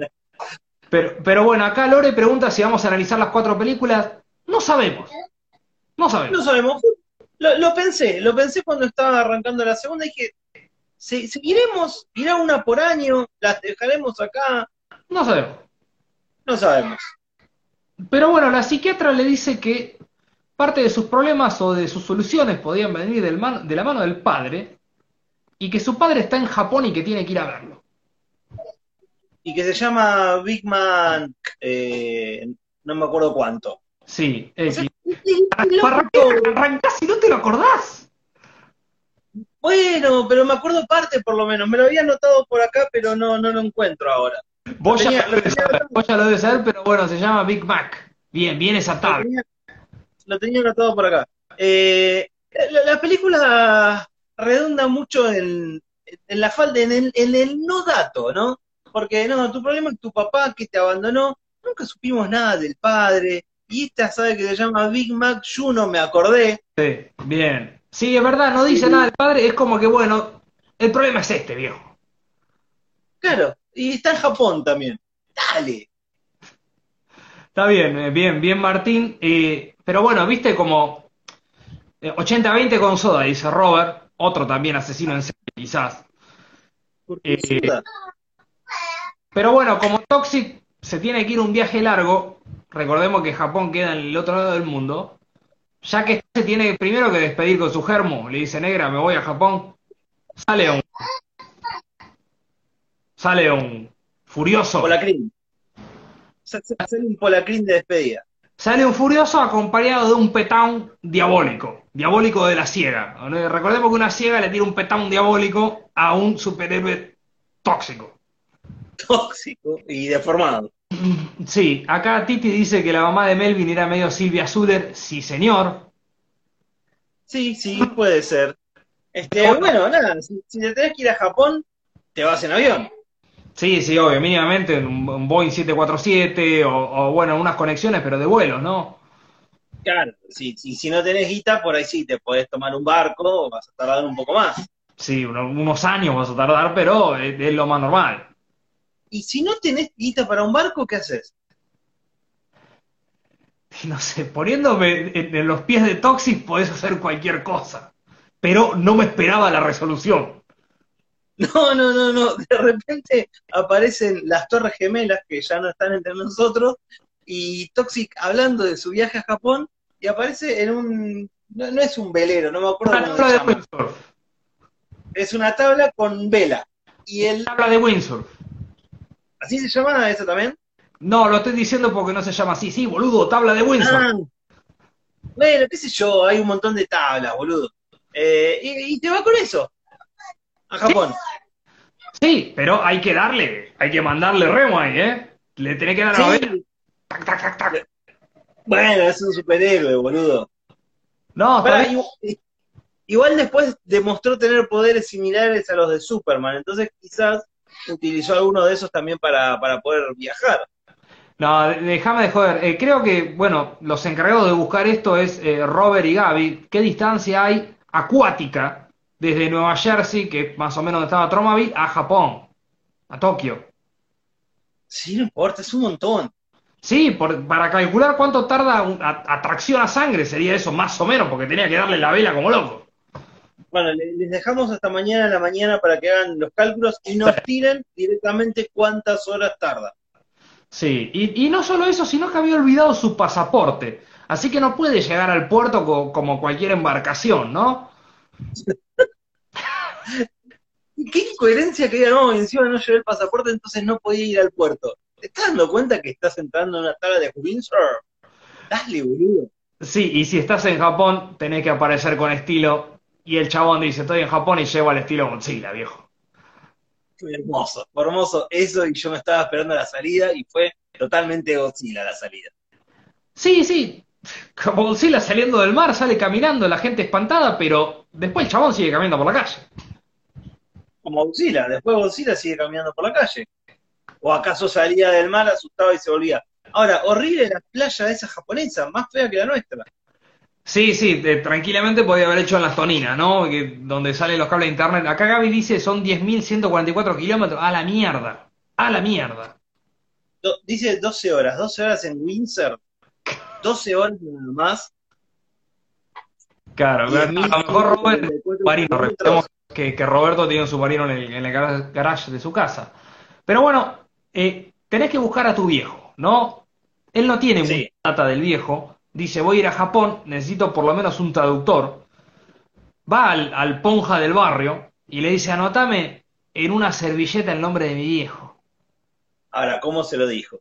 Pero, pero bueno, acá Lore pregunta si vamos a analizar las cuatro películas. No sabemos. No sabemos. No sabemos. Lo, lo pensé, lo pensé cuando estaba arrancando la segunda y dije, ¿se- ¿seguiremos? ¿Irá una por año? ¿Las dejaremos acá? No sabemos. No sabemos. Pero bueno, la psiquiatra le dice que parte de sus problemas o de sus soluciones podían venir del man- de la mano del padre y que su padre está en Japón y que tiene que ir a verlo. Y que se llama Big Man, eh, no me acuerdo cuánto. Sí, X. qué- qué Arrancás no te lo acordás. Bueno, pero me acuerdo parte por lo menos. Me lo había anotado por acá, pero no, no lo encuentro ahora. Vos ya, tenía- lo debes lo tenía- saber, vos ya lo debes saber, pero bueno, se llama Big Mac. Bien, bien esa Lo tabla. tenía, lo tenía anotado por acá. Eh, la, la película redunda mucho en, en la falta, en el, en el no dato, ¿no? Porque no, tu problema es tu papá que te abandonó, nunca supimos nada del padre, y esta sabe que se llama Big Mac, yo no me acordé. Sí, bien. Sí, es verdad, no dice nada del padre, es como que bueno, el problema es este, viejo. Claro, y está en Japón también. Dale. Está bien, eh, bien, bien Martín. Eh, pero bueno, viste como eh, 80-20 con soda, dice Robert, otro también asesino en serie, quizás. Porque Eh. Pero bueno, como Toxic se tiene que ir un viaje largo, recordemos que Japón queda en el otro lado del mundo, ya que se tiene primero que despedir con su germo, le dice negra, me voy a Japón, sale un sale un furioso, Polacrín. Sa- sa- Sale un polacrín de despedida. Sale un furioso acompañado de un petán diabólico, diabólico de la ciega. Recordemos que una ciega le tira un petán diabólico a un superhéroe tóxico. Tóxico y deformado. Sí, acá Titi dice que la mamá de Melvin era medio Silvia Zuller. Sí, señor. Sí, sí, puede ser. Este, bueno, nada, si, si te tenés que ir a Japón, te vas en avión. Sí, sí, obvio, mínimamente un, un Boeing 747 o, o, bueno, unas conexiones, pero de vuelos, ¿no? Claro, si, si, si no tenés guita, por ahí sí te podés tomar un barco, vas a tardar un poco más. Sí, uno- unos años vas a tardar, pero es, es lo más normal. Y si no tenés guita para un barco, ¿qué haces? No sé, poniéndome en, en los pies de Toxic podés hacer cualquier cosa, pero no me esperaba la resolución. No, no, no, no. De repente aparecen las Torres Gemelas que ya no están entre nosotros y Toxic hablando de su viaje a Japón y aparece en un. No, no es un velero, no me acuerdo Una tabla de. Es una tabla con vela. Y el. Tabla de windsurf. ¿Así se llama eso también? No, lo estoy diciendo porque no se llama así. Sí, boludo, tabla de windsurf. Ah, bueno, qué sé yo, hay un montón de tablas, boludo. Eh, y, y te va con eso. A Japón. Sí, pero hay que darle, hay que mandarle remo ahí, ¿eh? Le tenés que dar la. Tac, tac, tac, tac. Bueno, es un superhéroe, boludo. No, bien. igual, igual después demostró tener poderes similares a los de Superman, entonces quizás utilizó alguno de esos también para, para poder viajar. No, déjame de joder. Eh, creo que, bueno, los encargados de buscar esto es eh, Robert y Gaby. ¿Qué distancia hay acuática desde Nueva Jersey, que más o menos donde estaba Tromaville, a Japón, a Tokio? Sí, no importa, es un montón. Sí, por- para calcular cuánto tarda un- a- atracción a sangre sería eso, más o menos, porque tenía que darle la vela como loco. Bueno, le- les dejamos hasta mañana a la mañana para que hagan los cálculos y nos tiren directamente cuántas horas tarda. Sí, y, y no solo eso, sino que había olvidado su pasaporte. Así que no puede llegar al puerto co- como cualquier embarcación, ¿no? Qué incoherencia que diga, no, encima no llevé el pasaporte, entonces no podía ir al puerto. ¿Te estás dando cuenta que estás entrando en una tabla de Windsor? Dale, boludo. Sí, y si estás en Japón, tenés que aparecer con estilo y el chabón dice, estoy en Japón y llego al estilo Godzilla, viejo. Fue hermoso, fue hermoso eso y yo me estaba esperando la salida y fue totalmente Godzilla la salida. Sí, sí, como Godzilla saliendo del mar, sale caminando, la gente espantada, pero después el chabón sigue caminando por la calle. Como Godzilla, después Godzilla sigue caminando por la calle. ¿O acaso salía del mar asustado y se volvía? Ahora, horrible la playa de esa japonesa, más fea que la nuestra. Sí, sí, tranquilamente podía haber hecho en las toninas, ¿no? Que- donde salen los cables de internet. Acá Gaby dice son 10.144 kilómetros. A la mierda. A la mierda. Do- dice 12 horas, 12 horas en Windsor, 12 horas nada más. Claro, a lo mejor Robert es 10.144 submarino. kilómetros. Recordemos que, que Roberto tiene un submarino en el, en el gar- garage de su casa. Pero bueno, eh, tenés que buscar a tu viejo, ¿no? Él no tiene Sí. mucha data del viejo. Dice, voy a ir a Japón, necesito por lo menos un traductor. Va al, al ponja del barrio y le dice, anotame en una servilleta el nombre de mi viejo. Ahora, ¿cómo se lo dijo?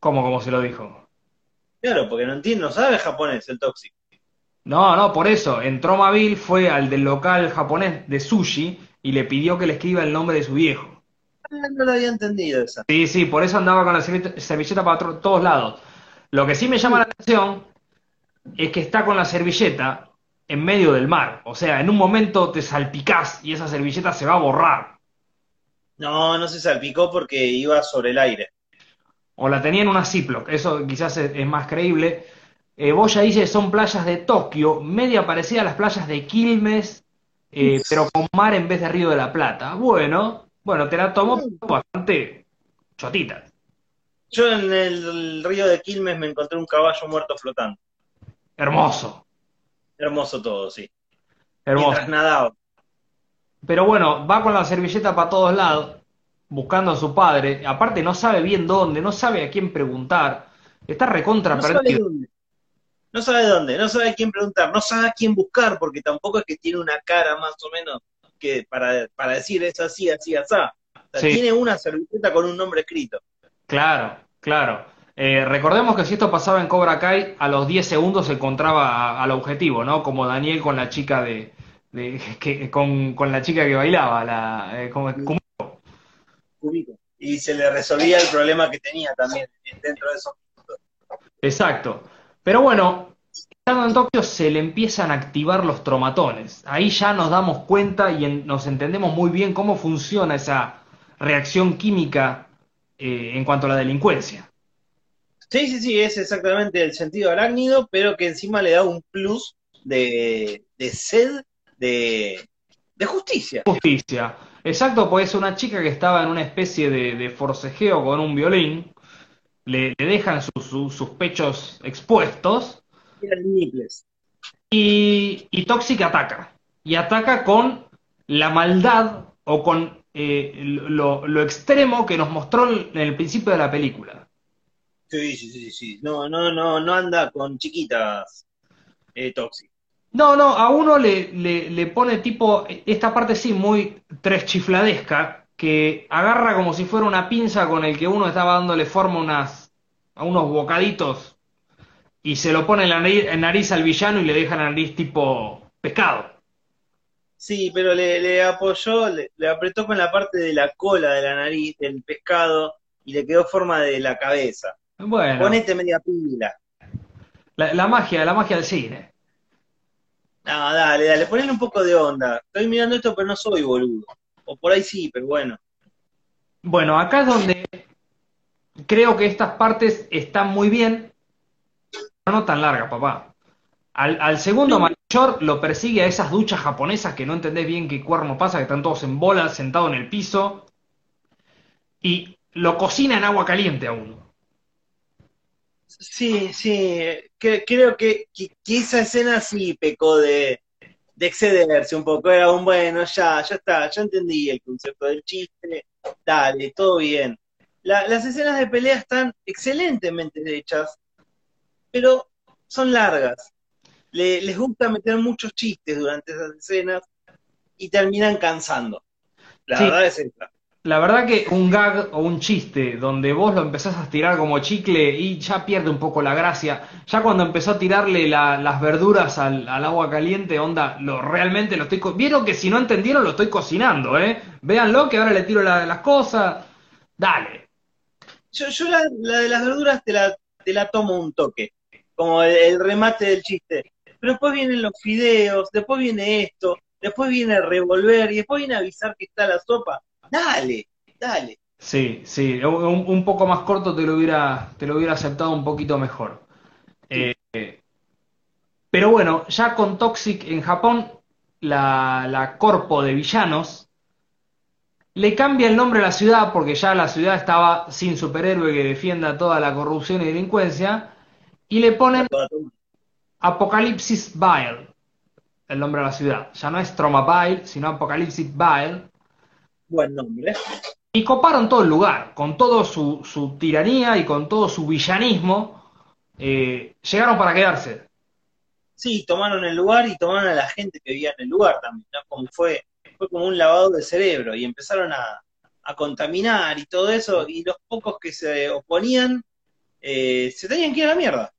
¿Cómo, cómo se lo dijo? Claro, porque no entiende, no sabe japonés el tóxico. No, no, por eso. Entró Mabil, fue al del local japonés de sushi y le pidió que le escriba el nombre de su viejo. Ah, No lo había entendido esa. Sí, sí, por eso andaba con la servilleta, para todos lados. Lo que sí me llama la atención es que está con la servilleta en medio del mar. O sea, en un momento te salpicás y esa servilleta se va a borrar. No, no se salpicó porque iba sobre el aire. O la tenía en una Ziploc. Eso quizás es, es más creíble. Eh, Boya dice son playas de Tokio, media parecida a las playas de Quilmes, eh, pero con mar en vez de Río de la Plata. Bueno, bueno, te la tomo bastante chotita. Yo en el río de Quilmes me encontré un caballo muerto flotando. Hermoso, Hermoso todo, sí. hermoso. Nadaba. Pero bueno, va con la servilleta para todos lados, buscando a su padre. Aparte no sabe bien dónde, no sabe a quién preguntar. Está recontra No sabe perdido. dónde. No sabe dónde, no sabe a quién preguntar, no sabe a quién buscar, porque tampoco es que tiene una cara más o menos que para, para decir es así, así, así. O sea, Sí. tiene una servilleta con un nombre escrito. Claro, claro. Eh, recordemos que si esto pasaba en Cobra Kai, a los 10 segundos se encontraba al objetivo, ¿no? Como Daniel con la chica de, de- que, con, con la chica que bailaba, la, eh, como-. Y se le resolvía el problema que tenía también dentro de eso. Exacto. Pero bueno, estando en Tokio se le empiezan a activar los tromatones. Ahí ya nos damos cuenta y en- nos entendemos muy bien cómo funciona esa reacción química eh, en cuanto a la delincuencia. Sí, sí, sí, es exactamente el sentido arácnido, pero que encima le da un plus de, de sed de, de justicia. Justicia. Exacto, pues una chica que estaba en una especie de, de forcejeo con un violín, le, le dejan sus- sus- sus pechos expuestos y, y Toxic ataca. Y ataca con la maldad o con eh, lo, lo extremo que nos mostró en el principio de la película. Sí, sí, sí, sí. No, no, no, no anda con chiquitas eh, tóxicas. No, no, a uno le, le, le pone tipo, esta parte sí, muy tres chifladesca, que agarra como si fuera una pinza con el que uno estaba dándole forma a unas, a unos bocaditos y se lo pone en la nariz, en nariz al villano y le deja la nariz tipo pescado. Sí, pero le, le apoyó, le, le apretó con la parte de la cola de la nariz del pescado y le quedó forma de la cabeza. Bueno, Ponete media pila. la, la magia, la magia del cine. No, dale, dale, ponle un poco de onda. Estoy mirando esto, pero no soy boludo. O por ahí sí, pero bueno. Bueno, acá es donde creo que estas partes están muy bien, pero no tan largas, papá. Al, al segundo mayor lo persigue a esas duchas japonesas que no entendés bien qué cuerno pasa, que están todos en bolas, sentados en el piso, y lo cocina en agua caliente a uno. Sí, sí, que- creo que, que- que esa escena sí pecó de, de excederse un poco. Era un bueno, ya, ya está, ya entendí el concepto del chiste, dale, todo bien. La- las escenas de pelea están excelentemente hechas, pero son largas. Le- les gusta meter muchos chistes durante esas escenas y terminan cansando. La Sí. verdad es esta. La verdad que un gag o un chiste donde vos lo empezás a tirar como chicle y ya pierde un poco la gracia. Ya cuando empezó a tirarle la- las verduras al, agua caliente, onda, lo realmente lo estoy... co- Vieron que si no entendieron lo estoy cocinando, ¿eh? Véanlo que ahora le tiro la- las cosas. Dale. Yo, yo la, de las verduras te la, te la tomo un toque, como el, el remate del chiste. Pero después vienen los fideos, después viene esto, después viene revolver y después viene avisar que está la sopa. Dale, dale. Sí, sí, un, un poco más corto te lo hubiera, te lo hubiera aceptado un poquito mejor. Eh, pero bueno, ya con Toxic en Japón, la, la corpo de villanos le cambia el nombre a la ciudad porque ya la ciudad estaba sin superhéroe que defienda toda la corrupción y delincuencia y le ponen. Apocalipsis Vile, el nombre de la ciudad. Ya no es Troma Vile, sino Apocalipsis Vile. Buen nombre. Y coparon todo el lugar, con toda su, su tiranía y con todo su villanismo, eh, llegaron para quedarse. Sí, tomaron el lugar y tomaron a la gente que vivía en el lugar también, ¿no? Como fue, fue como un lavado de cerebro y empezaron a, a contaminar y todo eso, y los pocos que se oponían eh, se tenían que ir a la mierda.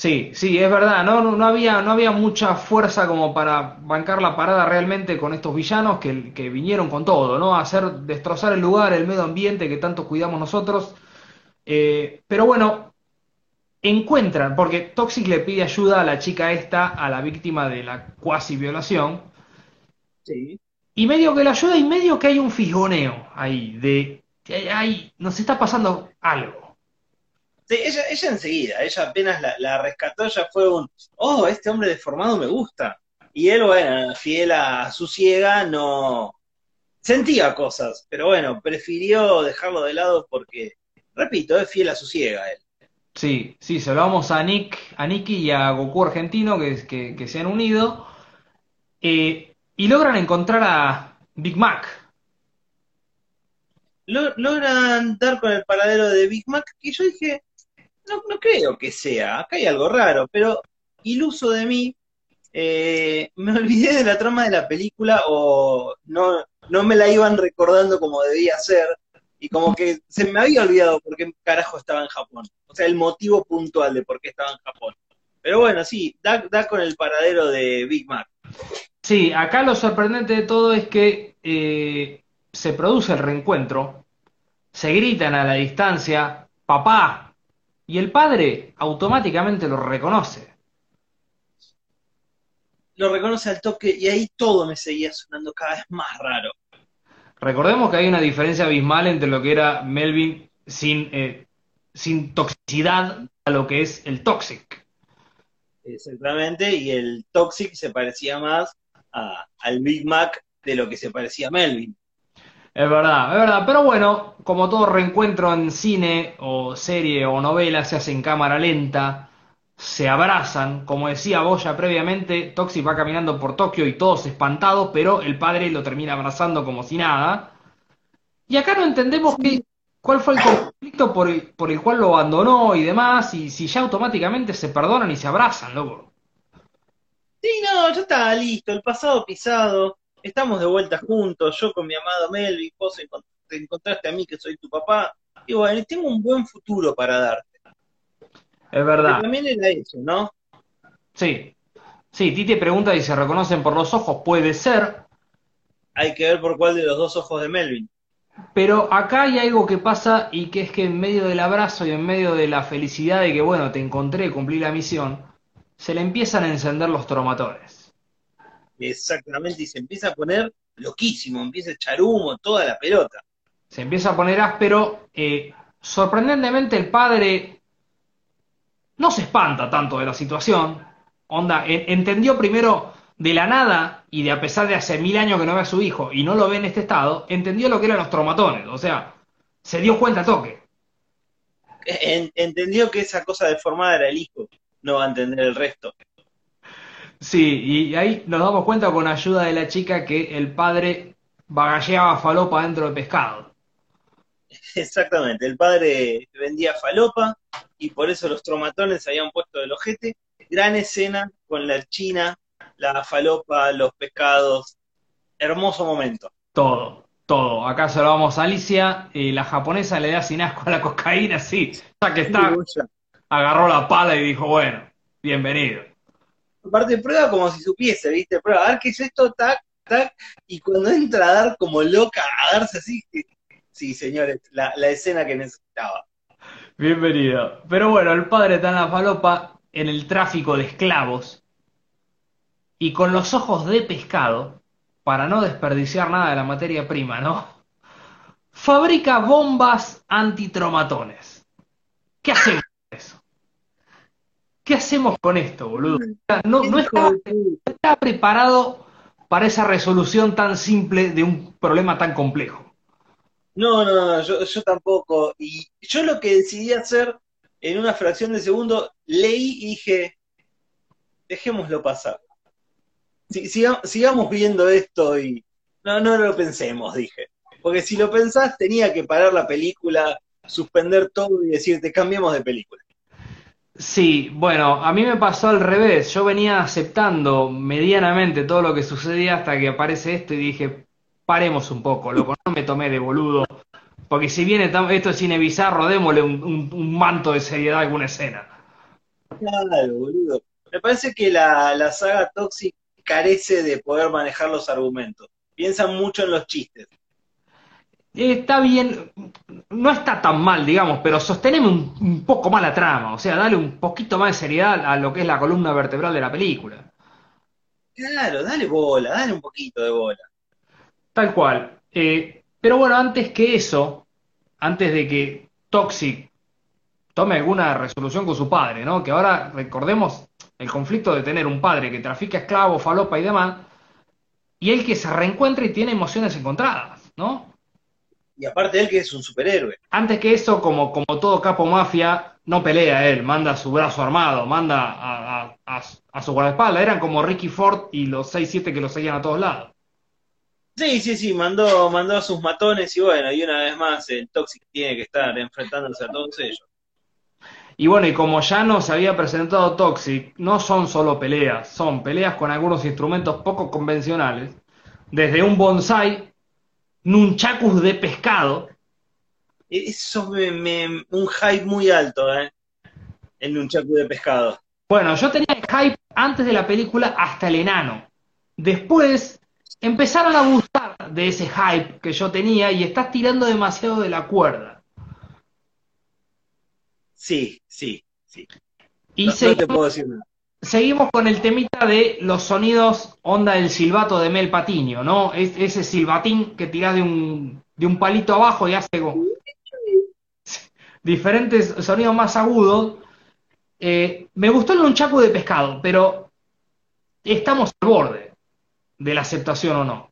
Sí, sí, es verdad, no, no, no había, no había mucha fuerza como para bancar la parada realmente con estos villanos que, que vinieron con todo, ¿no? A hacer destrozar el lugar, el medio ambiente que tanto cuidamos nosotros. Eh, pero bueno, encuentran, porque Toxic le pide ayuda a la chica esta, a la víctima de la cuasi violación, Sí. y medio que la ayuda y medio que hay un fisgoneo ahí, de que hay, hay- nos está pasando algo. Sí, ella, ella enseguida, ella apenas la, la rescató, ya fue un, oh, este hombre deformado me gusta. Y él, bueno, fiel a su ciega, no sentía cosas, pero bueno, prefirió dejarlo de lado porque, repito, es fiel a su ciega él. Sí, sí, vamos a Nick, a Nicky y a Goku argentino que, que, que se han unido eh, y logran encontrar a Big Mac. Lo- logran dar con el paradero de Big Mac, que yo dije, no, creo que sea, acá hay algo raro, pero iluso de mí, eh, me olvidé de la trama de la película o no, no me la iban recordando como debía ser, y como que se me había olvidado por qué carajo estaba en Japón, o sea, el motivo puntual de por qué estaba en Japón. Pero bueno, sí, da, da con el paradero de Big Mac. Sí, acá lo sorprendente de todo es que eh, se produce el reencuentro, se gritan a la distancia, papá, y el padre automáticamente lo reconoce. Lo reconoce al toque y ahí todo me seguía sonando cada vez más raro. Recordemos que hay una diferencia abismal entre lo que era Melvin sin, eh, sin toxicidad a lo que es el Toxic. Exactamente, y el Toxic se parecía más a- al Big Mac de lo que se parecía a Melvin. Es verdad, es verdad. Pero bueno, como todo reencuentro en cine o serie o novela se hace en cámara lenta, se abrazan. Como decía Boya previamente, Toxic va caminando por Tokio y todos espantados, pero el padre lo termina abrazando como si nada. Y acá no entendemos qué, cuál fue el conflicto por el, por el cual lo abandonó y demás, y si ya automáticamente se perdonan y se abrazan, loco. Sí, no, ya está listo, el pasado pisado, estamos de vuelta juntos, yo con mi amado Melvin, vos te encontraste a mí que soy tu papá, y bueno, y tengo un buen futuro para darte. Es Pero verdad. también era eso, ¿no? Sí. Sí, Titi pregunta si se reconocen por los ojos. Puede ser, Hay que ver por cuál de los dos ojos de Melvin. Pero acá hay algo que pasa y que es que en medio del abrazo y en medio de la felicidad de que, bueno, te encontré, cumplí la misión, se le empiezan a encender los tromatones. Exactamente, y se empieza a poner loquísimo, empieza a echar humo, toda la pelota. Se empieza a poner áspero. eh, sorprendentemente el padre no se espanta tanto de la situación. Onda, en- entendió primero de la nada y de a pesar de hace mil años que no ve a su hijo y no lo ve en este estado, entendió lo que eran los tromatones. O sea, se dio cuenta a toque. En- entendió que esa cosa deformada era el hijo, no va a entender el resto. Sí, y ahí nos damos cuenta con ayuda de la chica que el padre bagalleaba falopa dentro de pescado. Exactamente, el padre vendía falopa y por eso los tromatones se habían puesto del ojete. Gran escena con la china, la falopa, los pescados. Hermoso momento. Todo, todo. Acá saludamos a Alicia, y la japonesa le da sin asco a la cocaína, sí, ya que está, agarró la pala y dijo, bueno, bienvenido. Aparte, prueba como si supiese, ¿viste? Prueba, a ver qué es esto, tac, tac, y cuando entra a dar como loca, a darse así, sí, señores, la, la escena que necesitaba. Bienvenido. Pero bueno, el padre está en la falopa en el tráfico de esclavos y con los ojos de pescado para no desperdiciar nada de la materia prima, ¿no? Fabrica bombas antitromatones. ¿Qué hacemos? ¿Qué hacemos con esto, boludo? No, no, está, preparado para esa resolución tan simple de un problema tan complejo. No, no, no, yo, yo tampoco. Y yo lo que decidí hacer en una fracción de segundo, leí y dije, dejémoslo pasar sigamos viendo esto y no, no lo pensemos, dije. Porque si lo pensás, tenía que parar la película, suspender todo y decirte, cambiemos de película. Sí, bueno, a mí me pasó al revés. Yo venía aceptando medianamente todo lo que sucedía hasta que aparece esto y dije, paremos un poco, loco, no me tomé de boludo. Porque si viene esto es cine bizarro, démosle un, manto de seriedad a alguna escena. Claro, boludo. Me parece que la, la saga Toxic carece de poder manejar los argumentos. Piensan mucho en los chistes. Está bien, no está tan mal, digamos, pero sosteneme un, poco más la trama, o sea, dale un poquito más de seriedad a lo que es la columna vertebral de la película. Claro, dale bola, dale un poquito de bola. Tal cual. Eh, pero bueno, antes que eso, antes de que Toxic tome alguna resolución con su padre, ¿no? Que ahora recordemos el conflicto de tener un padre que trafica esclavos, falopa y demás, y él que se reencuentra y tiene emociones encontradas, ¿no? Y aparte él que es un superhéroe. Antes que eso, como, como todo capo mafia, no pelea él, manda su brazo armado, manda a, a, su guardaespaldas. Eran como Ricky Ford y los 6-7 que lo seguían a todos lados. Sí, sí, sí, mandó, mandó a sus matones y bueno, y una vez más el Toxic tiene que estar enfrentándose a todos ellos. Y bueno, y como ya nos había presentado Toxic, no son solo peleas, son peleas con algunos instrumentos poco convencionales, desde un bonsai, nunchakus de pescado. Eso me, un hype muy alto, ¿eh? El nunchaku de pescado. Bueno, yo tenía el hype antes de la película hasta el enano. Después empezaron a gustar de ese hype que yo tenía y estás tirando demasiado de la cuerda. Sí, sí, sí. Y seguimos, seguimos con el temita de los sonidos onda del silbato de Mel Patiño, ¿no? Es, ese silbatín que tirás de un, de un palito abajo y hace diferentes sonidos más agudos. Eh, me gustó el nunchaku de pescado, pero estamos al borde de la aceptación o no.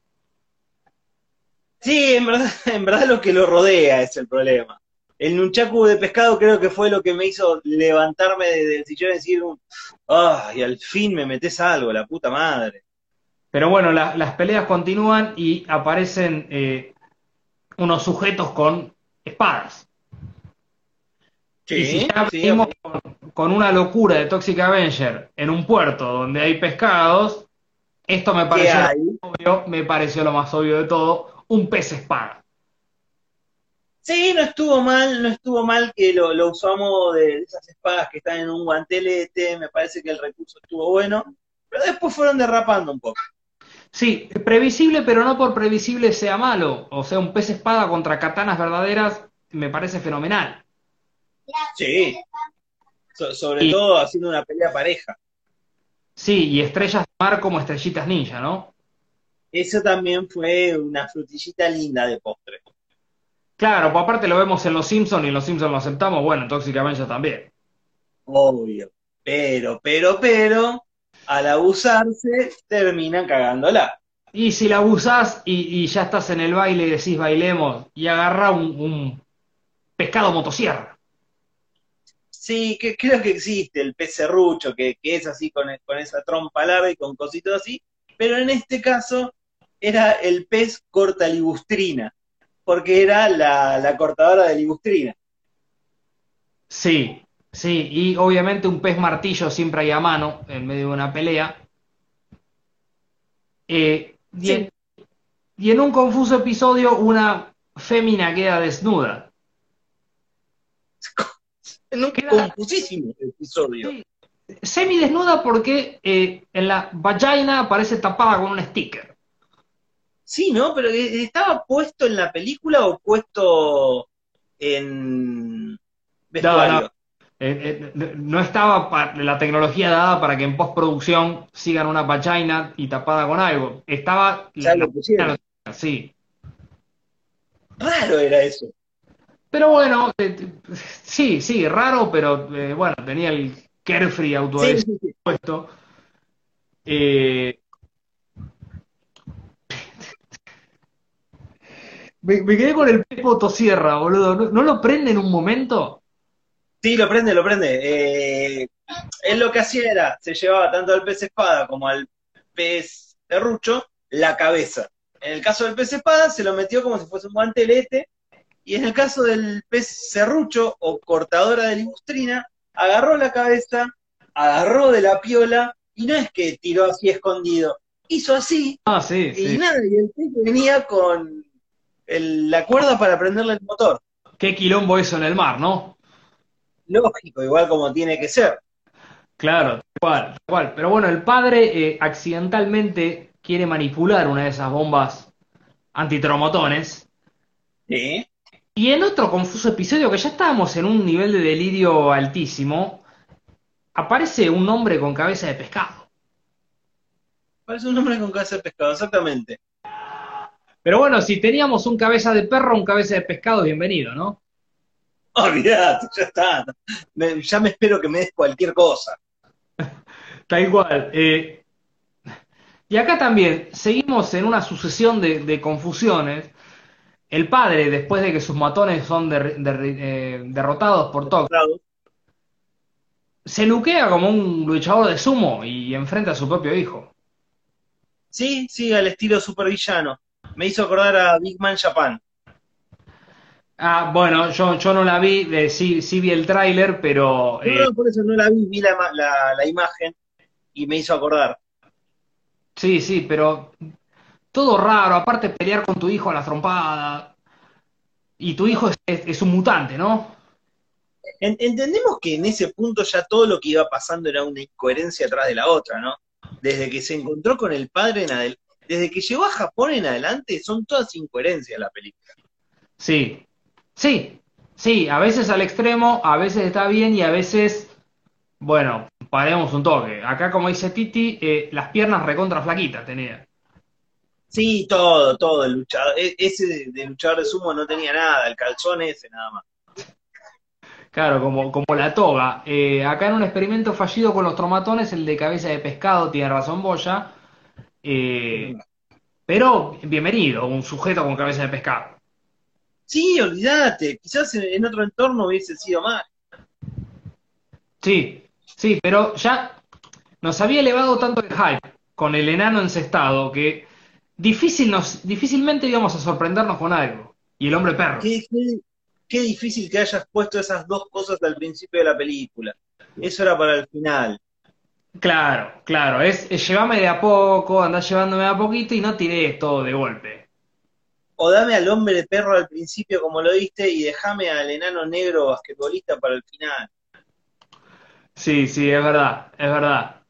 Sí, en verdad, en verdad lo que lo rodea es el problema el nunchaku de pescado creo que fue lo que me hizo levantarme del sillón y decir, ah, y al fin me metes algo, la puta madre. Pero bueno, las peleas continúan y aparecen eh, unos sujetos con espadas. Sí, y si ya seguimos con, una locura de Toxic Avenger en un puerto donde hay pescados, esto me pareció, obvio, me pareció lo más obvio de todo, un pez espada. Sí, no estuvo mal, no estuvo mal que lo, usamos de, esas espadas que están en un guantelete, me parece que el recurso estuvo bueno, pero después fueron derrapando un poco. Sí, previsible, pero no por previsible sea malo. O sea, un pez espada contra katanas verdaderas me parece fenomenal. Sí, sobre todo haciendo una pelea pareja. Sí, y estrellas de mar como estrellitas ninja, ¿no? Eso también fue una frutillita linda de postre. Claro, pues aparte lo vemos en Los Simpsons y en Los Simpsons lo aceptamos, bueno, en Toxic Avenger también. Obvio. Pero, pero, pero, al abusarse, terminan cagándola. Y si la abusás y, ya estás en el baile y decís bailemos y agarra un, pescado motosierra. Sí, que, creo que existe el pez serrucho, que, es así con, con esa trompa larga y con cositos así, pero en este caso era el pez cortalibustrina porque era la, cortadora de libustrina. Sí, sí, y obviamente un pez martillo siempre hay a mano en medio de una pelea. Eh, y en un confuso episodio una fémina queda desnuda. En un Queda- confusísimo episodio. Sí, Semidesnuda porque eh, en la vagina aparece tapada con un sticker. Sí, ¿no? Pero eh, ¿estaba puesto en la película o puesto en vestuario? No, Eh, eh, no estaba pa- la tecnología dada para que en postproducción sigan una vagina y tapada con algo. Estaba Ya la, lo pusieron. la- sí. Raro era eso. Pero bueno, eh, eh, sí, sí, raro, pero eh, bueno, tenía el carefree Sí, autoadhesivo sí, sí. puesto. Eh, me, me quedé con el Pepo Tosierra, boludo. ¿No, no lo prende en un momento? Sí, lo prende, lo prende. Eh, él lo que hacía era, se llevaba tanto al pez espada como al pez serrucho la cabeza. En el caso del pez espada se lo metió como si fuese un guantelete, y en el caso del pez serrucho o cortadora de limustrina, agarró la cabeza, agarró de la piola, y no es que tiró así escondido, hizo así, Ah, sí, y sí. nada, y el pez venía con el- la cuerda para prenderle el motor. Qué quilombo eso en el mar, ¿no? Lógico, igual como tiene que ser. Claro, tal cual, tal cual. Pero bueno, el padre eh, accidentalmente quiere manipular una de esas bombas antitromotones. Sí. Y en otro confuso episodio, que ya estábamos en un nivel de delirio altísimo, aparece un hombre con cabeza de pescado. Parece un hombre con cabeza de pescado, exactamente. Pero bueno, si teníamos un cabeza de perro, un cabeza de pescado, bienvenido, ¿no? Olvídate, ya está. Me- ya me espero que me des cualquier cosa. Tal cual. eh, y acá también seguimos en una sucesión de, de confusiones. El padre, después de que sus matones son eh, derrotados por Tox, se luquea como un luchador de sumo y enfrenta a su propio hijo. Sí, sí, al estilo supervillano. Me hizo acordar a Big Man Japan. Ah, bueno, yo, yo no la vi, eh, sí, sí vi el tráiler, pero No, eh, no, por eso no la vi, vi la, la- la imagen y me hizo acordar. sí, sí, pero todo raro, aparte pelear con tu hijo a la trompada. Y tu hijo es, es- es un mutante, ¿no? En- entendemos que en ese punto ya todo lo que iba pasando era una incoherencia atrás de la otra, ¿no? Desde que se encontró con el padre en adelante, desde que llegó a Japón en adelante, son todas incoherencias la película. Sí, sí, sí, a veces al extremo, a veces está bien y a veces, bueno, paremos un toque. Acá, como dice Titi, eh, las piernas recontra flaquitas tenía. Sí, todo, todo, el luchador, e- ese de, de luchador de sumo no tenía nada, el calzón ese nada más. Claro, como, como la toga. Eh, acá en un experimento fallido con los tromatones, el de cabeza de pescado, tiene razón Boya. Eh, pero bienvenido, un sujeto con cabeza de pescado. Sí, olvídate, quizás en, otro entorno hubiese sido más. Sí, sí, pero ya nos había elevado tanto el hype con el enano encestado que difícil nos, difícilmente íbamos a sorprendernos con algo. Y el hombre perro. Qué, qué- qué difícil que hayas puesto esas dos cosas al principio de la película. Eso era para el final. Claro, claro, es, es llévame de a poco, andá llevándome de a poquito y no tiré todo de golpe. O dame al hombre perro al principio como lo diste y déjame al enano negro basquetbolista para el final. Sí, sí, es verdad, es verdad.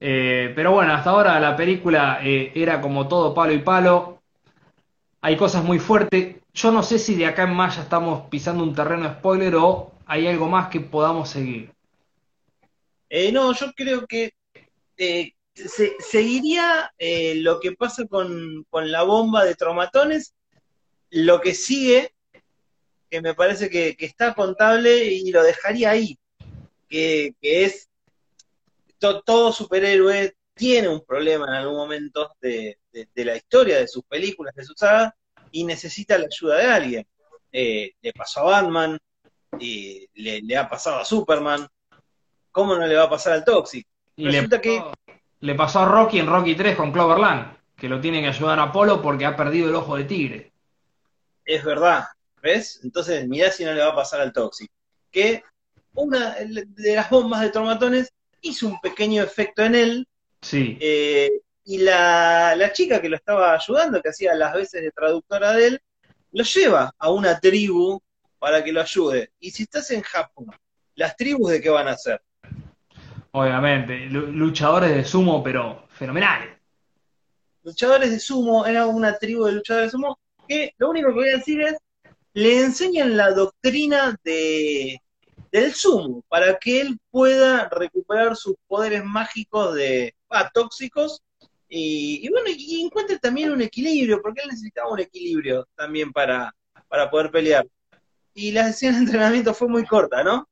Eh, pero bueno, hasta ahora la película eh, era como todo palo y palo. Hay cosas muy fuertes. Yo no sé si de acá en más ya estamos pisando un terreno spoiler o hay algo más que podamos seguir. Eh, no, yo creo que eh, se- seguiría eh, lo que pasa con, con la bomba de tromatones, lo que sigue, que me parece que, está contable y lo dejaría ahí, que, es to- todo superhéroe tiene un problema en algún momento de, de- la historia, de sus películas, de sus sagas, y necesita la ayuda de alguien. Eh, le pasó a Batman, y le, le ha pasado a Superman, ¿cómo no le va a pasar al Toxic? Y le Resulta pasó, le pasó a Rocky en Rocky 3 con Cloverland, que lo tiene que ayudar a Apolo porque ha perdido el ojo de tigre. Es verdad, ¿ves? Entonces mirá si no le va a pasar al Toxic. Que una de las bombas de tromatones hizo un pequeño efecto en él, Sí, eh, y la, la chica que lo estaba ayudando, que hacía las veces de traductora de él, lo lleva a una tribu para que lo ayude. Y si estás en Japón, ¿las tribus de qué van a hacer? Obviamente, luchadores de sumo, pero fenomenales. Luchadores de sumo, era una tribu de luchadores de sumo, que lo único que voy a decir es, le enseñan la doctrina de, del sumo, para que él pueda recuperar sus poderes mágicos de ah, tóxicos y, bueno, y encuentre también un equilibrio, porque él necesitaba un equilibrio también para, para poder pelear. Y la sesión de entrenamiento fue muy corta, ¿no?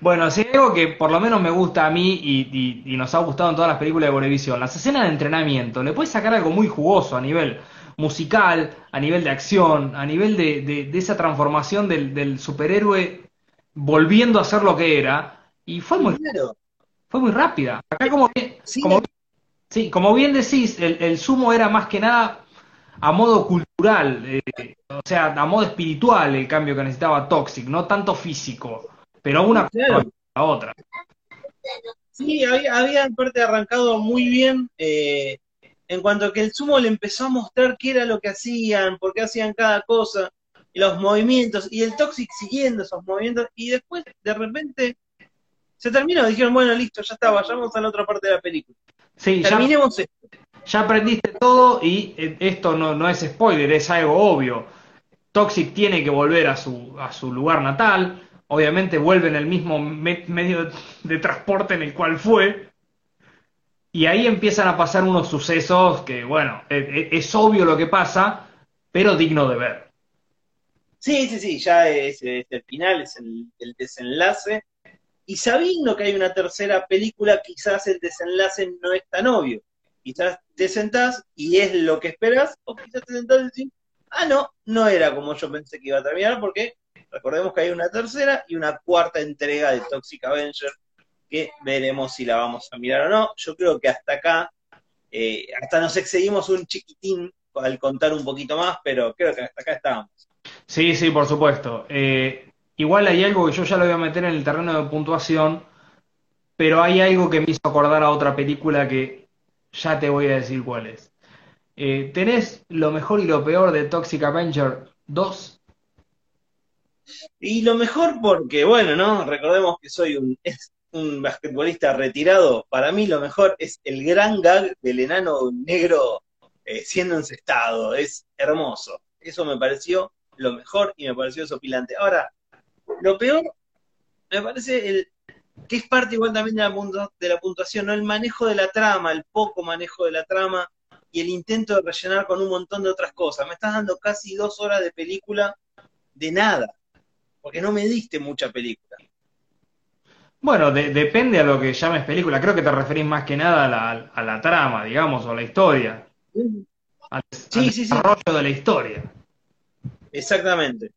Bueno, si hay algo que por lo menos me gusta a mí y, nos ha gustado en todas las películas de Bolevisión, las escenas de entrenamiento, le puedes sacar algo muy jugoso a nivel musical, a nivel de acción, a nivel de, esa transformación del, superhéroe volviendo a ser lo que era, y fue muy, fue muy rápida. Acá como, como, sí, como bien decís, el, sumo era más que nada a modo cultural, eh, o sea, a modo espiritual el cambio que necesitaba Toxic, no tanto físico. Pero una cosa la otra. Sí, había, había en parte arrancado muy bien eh, en cuanto a que el sumo le empezó a mostrar qué era lo que hacían, por qué hacían cada cosa, los movimientos, y el Toxic siguiendo esos movimientos, y después de repente se terminó, dijeron, bueno, listo, ya está, vayamos a la otra parte de la película. Sí, Terminemos ya, esto. Ya aprendiste todo y eh, esto no, no es spoiler, es algo obvio. Toxic tiene que volver a su, a su lugar natal, obviamente vuelve en el mismo medio de transporte en el cual fue, y ahí empiezan a pasar unos sucesos que, bueno, e, e, es, obvio lo que pasa, pero digno de ver. Sí, sí, sí, ya es, el final, es el, desenlace. Y sabiendo que hay una tercera película, quizás el desenlace no es tan obvio. Quizás te sentás y es lo que esperas, o quizás te sentás y decís, ah, no, no era como yo pensé que iba a terminar, porque Recordemos que hay una tercera y una cuarta entrega de Toxic Avenger que veremos si la vamos a mirar o no. Yo creo que hasta acá, eh, hasta nos excedimos un chiquitín al contar un poquito más, pero creo que hasta acá estábamos. Sí, sí, por supuesto. Eh, igual hay algo que yo ya lo voy a meter en el terreno de puntuación, pero hay algo que me hizo acordar a otra película que ya te voy a decir cuál es. Eh, tenés lo mejor y lo peor de Toxic Avenger 2 y lo mejor porque, bueno, ¿no? Recordemos que soy un, un basquetbolista retirado. Para mí lo mejor es el gran gag del enano negro eh, siendo encestado. Es hermoso. Eso me pareció lo mejor y me pareció sopilante. Ahora, lo peor me parece el que es parte igual también de la, de la puntuación, ¿no? El manejo de la trama, el poco manejo de la trama y el intento de rellenar con un montón de otras cosas. Me estás dando casi dos horas de película de nada porque no me diste mucha película. Bueno, depende a lo que llames película. Creo que te referís más que nada a la, trama, digamos, o a la historia. Al, sí, sí, desarrollo de la historia. Exactamente.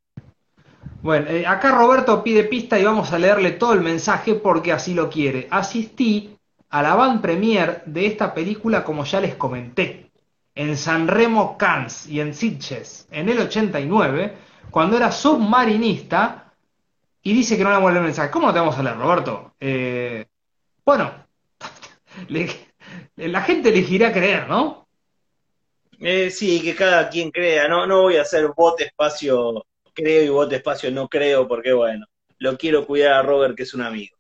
Bueno, eh, acá Roberto pide pista y vamos a leerle todo el mensaje porque así lo quiere. Asistí a la van premier de esta película como ya les comenté, en San Remo Cannes y en Sitges, en el 89, cuando era submarinista y dice que no le vamos a leer el mensaje. ¿Cómo no te vamos a leer, Roberto? Eh, bueno, la gente elegirá creer, ¿no? Eh, sí, que cada quien crea. No, no voy a hacer bote espacio creo y bote espacio no creo, porque bueno, lo quiero cuidar a Robert, que es un amigo.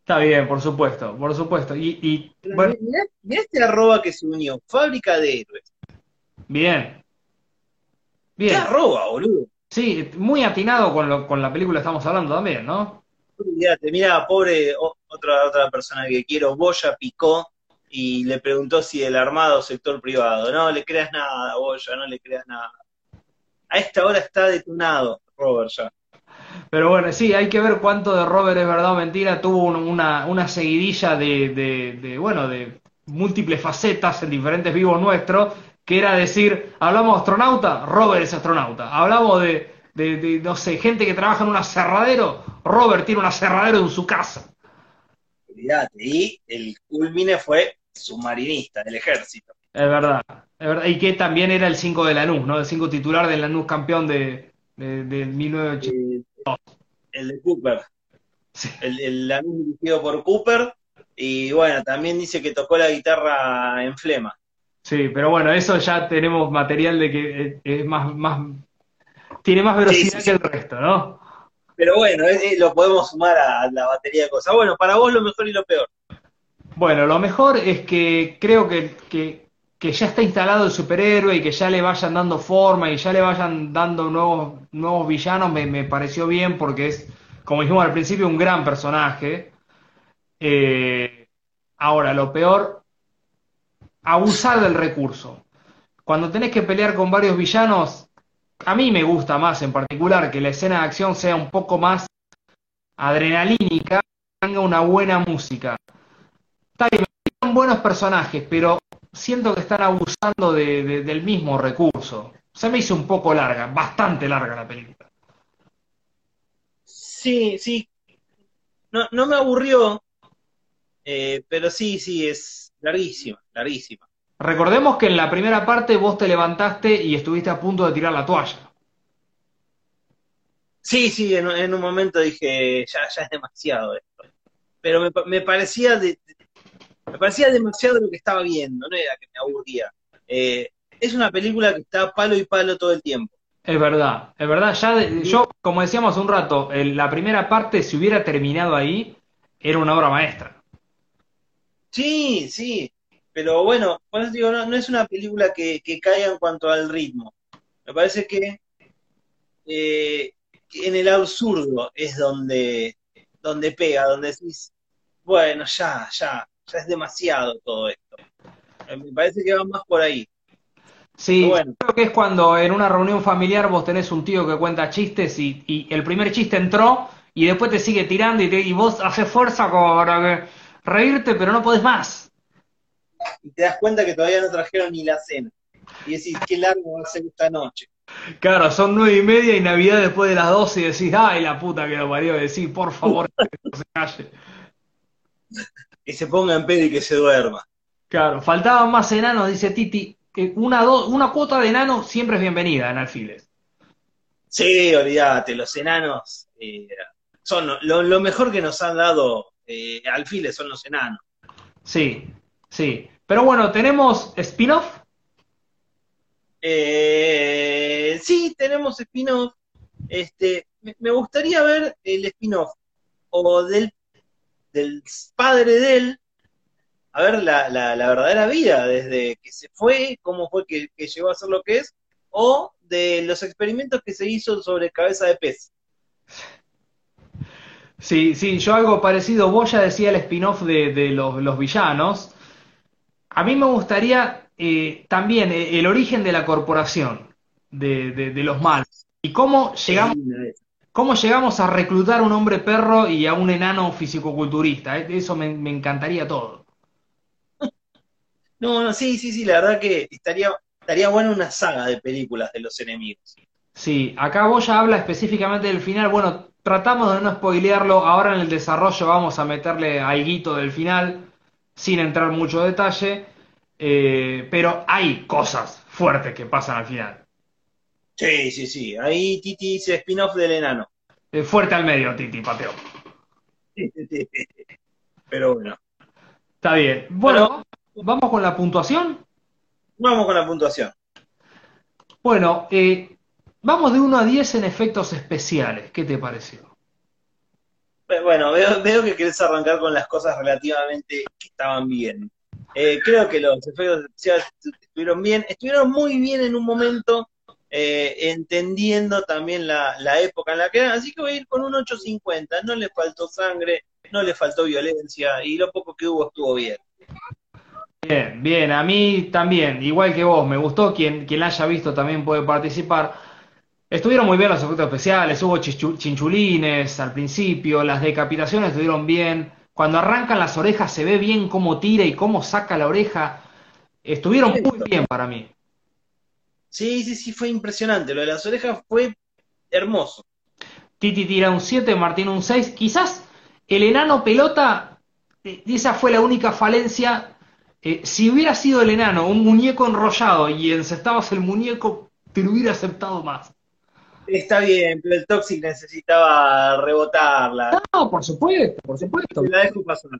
Está bien, por supuesto, por supuesto. Y, bueno. mirá, este arroba que se unió, fábrica de héroes. Bien. Bien. ¿Qué arroba, boludo? Sí, muy atinado con, lo, con la película que estamos hablando también, ¿no? Mira, pobre otra, otra persona que quiero, Boya picó y le preguntó si el armado o sector privado. No le creas nada, Boya, no le creas nada. A esta hora está detonado Robert ya. Pero bueno, sí, hay que ver cuánto de Robert es verdad o mentira. Tuvo una, una seguidilla de, de, de, bueno, de múltiples facetas en diferentes vivos nuestros que era decir, hablamos de astronauta, Robert es astronauta. Hablamos de, no sé, gente que trabaja en un aserradero, Robert tiene un aserradero en su casa. y el culmine fue submarinista del ejército. Es verdad, es verdad, y que también era el 5 de Lanús, ¿no? El 5 titular de Lanús campeón de, de, 1982. El, de Cooper. El, el Lanús dirigido por Cooper, Y bueno, también dice que tocó la guitarra en flema. Sí, pero bueno, eso ya tenemos material de que es más, más tiene más velocidad que el resto, ¿no? Pero bueno, lo podemos sumar a la batería de cosas. Bueno, para vos lo mejor y lo peor. Bueno, lo mejor es que creo que, que, ya está instalado el superhéroe y que ya le vayan dando forma y ya le vayan dando nuevos, nuevos villanos, me, me pareció bien porque es, como dijimos al principio, un gran personaje. Eh, ahora, lo peor, abusar del recurso. Cuando tenés que pelear con varios villanos, a mí me gusta más en particular que la escena de acción sea un poco más adrenalínica, tenga una buena música. Está bien, son buenos personajes, pero siento que están abusando del mismo recurso. Se me hizo un poco larga, bastante larga la película. Sí, sí. No, no me aburrió, eh, pero sí, sí, es larguísima, larguísima. Recordemos que en la primera parte vos te levantaste y estuviste a punto de tirar la toalla. Sí, sí, en, un momento dije, ya, ya es demasiado esto. Pero me, parecía me parecía demasiado lo que estaba viendo, no era que me aburría. Eh, es una película que está palo y palo todo el tiempo. Es verdad, es verdad. Ya yo, como decíamos un rato, la primera parte, si hubiera terminado ahí, era una obra maestra. Sí, sí. Pero bueno, digo, no, es una película que, caiga en cuanto al ritmo. Me parece que eh, en el absurdo es donde, donde pega, donde decís, bueno, ya, ya, ya es demasiado todo esto. Eh, me parece que va más por ahí. Sí, creo que es cuando en una reunión familiar vos tenés un tío que cuenta chistes y, el primer chiste entró y después te sigue tirando y, y vos haces fuerza como para reírte, pero no podés más y te das cuenta que todavía no trajeron ni la cena. Y decís, qué largo va a ser esta noche. Claro, son nueve y media y Navidad después de las doce y decís, ay, la puta que lo parió, y decís, por favor, que no se calle. Que se ponga en pedo y que se duerma. Claro, faltaban más enanos, dice Titi. Una, una cuota de enanos siempre es bienvenida en Alfiles. Sí, olvídate, los enanos eh, son lo, mejor que nos han dado eh, Alfiles son los enanos. Sí, Sí, pero bueno, ¿tenemos spin-off? Eh, sí, tenemos spin-off. Este, me gustaría ver el spin-off o del, del padre de él, a ver la, la, verdadera vida, desde que se fue, cómo fue que, llegó a ser lo que es, o de los experimentos que se hizo sobre cabeza de pez. Sí, sí, yo algo parecido. Vos ya decía el spin-off de, de los, los, villanos. A mí me gustaría eh, también eh, el origen de la corporación, de, los males, y cómo llegamos, cómo llegamos a reclutar un hombre perro y a un enano fisicoculturista. Eh, eso me, encantaría todo. No, no, sí, sí, sí, la verdad que estaría, estaría bueno una saga de películas de los enemigos. Sí, acá vos ya habla específicamente del final. Bueno, tratamos de no spoilearlo. Ahora en el desarrollo vamos a meterle algo del final sin entrar mucho detalle, eh, pero hay cosas fuertes que pasan al final. Sí, sí, sí. Ahí Titi dice spin-off del enano. Eh, fuerte al medio, Titi, pateo. Pero bueno. Está bien. Bueno, ¿vamos con la puntuación? Vamos con la puntuación. Bueno, eh, vamos de 1 a 10 en efectos especiales. ¿Qué te pareció? Bueno, veo, que querés arrancar con las cosas relativamente que estaban bien. Eh, creo que los efectos especiales estuvieron bien, estuvieron muy bien en un momento, eh, entendiendo también la, época en la que eran, así que voy a ir con un 850, no le faltó sangre, no le faltó violencia, y lo poco que hubo estuvo bien. Bien, bien, a mí también, igual que vos, me gustó, quien, quien la haya visto también puede participar. Estuvieron muy bien los efectos especiales, hubo chinchulines al principio, las decapitaciones estuvieron bien. Cuando arrancan las orejas se ve bien cómo tira y cómo saca la oreja. Estuvieron muy bien para mí. Sí, sí, sí, fue impresionante. Lo de las orejas fue hermoso. Titi tira un 7, Martín un 6. Quizás el enano pelota, eh, esa fue la única falencia. Eh, si hubiera sido el enano un muñeco enrollado y encestabas el muñeco, te lo hubiera aceptado más. Está bien, pero el Toxic necesitaba rebotarla. No, por supuesto, por supuesto. La dejo pasar.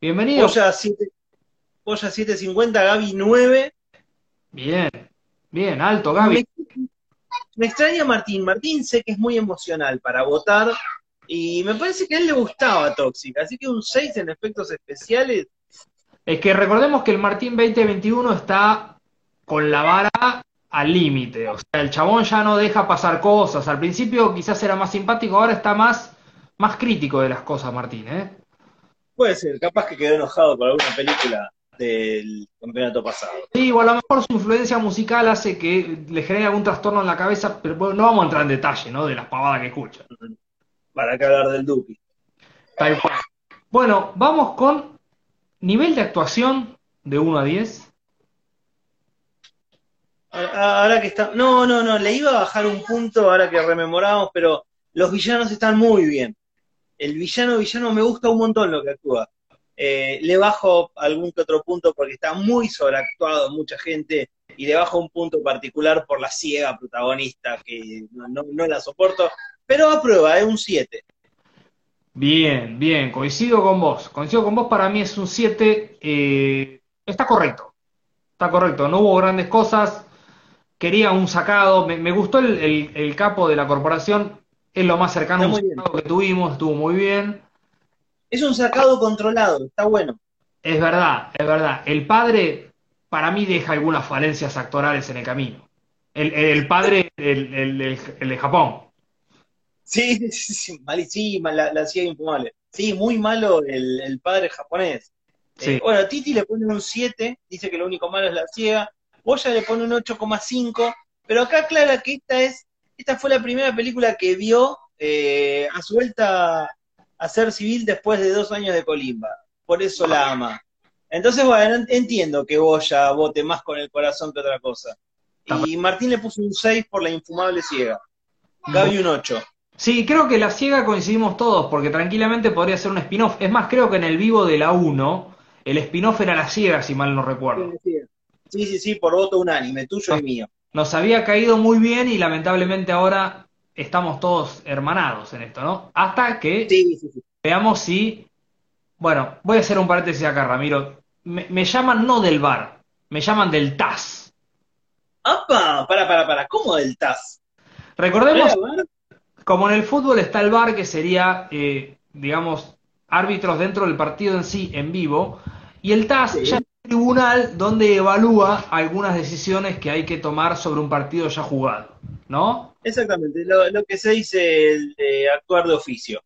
Bienvenido. Polla, 7, Polla 750, Gaby 9. Bien, bien, alto, Gaby. Me, me extraña Martín. Martín sé que es muy emocional para votar y me parece que a él le gustaba Toxic, así que un 6 en efectos especiales. Es que recordemos que el Martín 2021 está con la vara al límite. O sea, el chabón ya no deja pasar cosas. Al principio quizás era más simpático, ahora está más, más crítico de las cosas, Martín, ¿eh? Puede ser, capaz que quedó enojado por alguna película del campeonato pasado. Sí, o a lo mejor su influencia musical hace que le genere algún trastorno en la cabeza, pero no vamos a entrar en detalle, ¿no? De las pavadas que escucha. Para que hablar del cual. Bueno, vamos con nivel de actuación de 1 a 10. Ahora que está. No, no, no, le iba a bajar un punto ahora que rememoramos, pero los villanos están muy bien. El villano, villano me gusta un montón lo que actúa. Eh, le bajo algún que otro punto porque está muy sobreactuado mucha gente y le bajo un punto particular por la ciega protagonista que no, no, la soporto, pero aprueba, es un 7. Bien, bien, coincido con vos. Coincido con vos, para mí es un 7. Eh, está correcto. Está correcto. No hubo grandes cosas. Quería un sacado. Me, me gustó el, el, el, capo de la corporación. Es lo más cercano a un sacado que tuvimos. Estuvo muy bien. Es un sacado controlado. Está bueno. Es verdad, es verdad. El padre, para mí, deja algunas falencias actorales en el camino. El, el padre, el, de Japón. Sí, sí, sí, malísima, la, la hacía infumable. Sí, muy malo el, el padre japonés. Sí. Eh, bueno, Titi le pone un 7, dice que lo único malo es la ciega. Boya le pone un 8,5, pero acá aclara que esta es, esta fue la primera película que vio eh, a su vuelta a ser civil después de dos años de colimba. Por eso la ama. Entonces, bueno, entiendo que Boya vote más con el corazón que otra cosa. Y Martín le puso un 6 por la infumable ciega. Gaby un 8. Sí, creo que la ciega coincidimos todos, porque tranquilamente podría ser un spin-off. Es más, creo que en el vivo de la 1, el spin-off era la ciega, si mal no recuerdo. Sí, sí, sí, por voto unánime, tuyo y mío. Nos había caído muy bien y lamentablemente ahora estamos todos hermanados en esto, ¿no? Hasta que sí, sí, sí. veamos si... Bueno, voy a hacer un paréntesis acá, Ramiro. Me, me llaman no del bar, me llaman del TAS. ¡Apa! Para, para, para, ¿cómo del TAS? Recordemos, como en el fútbol está el bar, que sería, eh, digamos, árbitros dentro del partido en sí, en vivo, y el TAS Sí. ya tribunal donde evalúa algunas decisiones que hay que tomar sobre un partido ya jugado, ¿no? Exactamente, lo, lo que se dice el de actuar de oficio.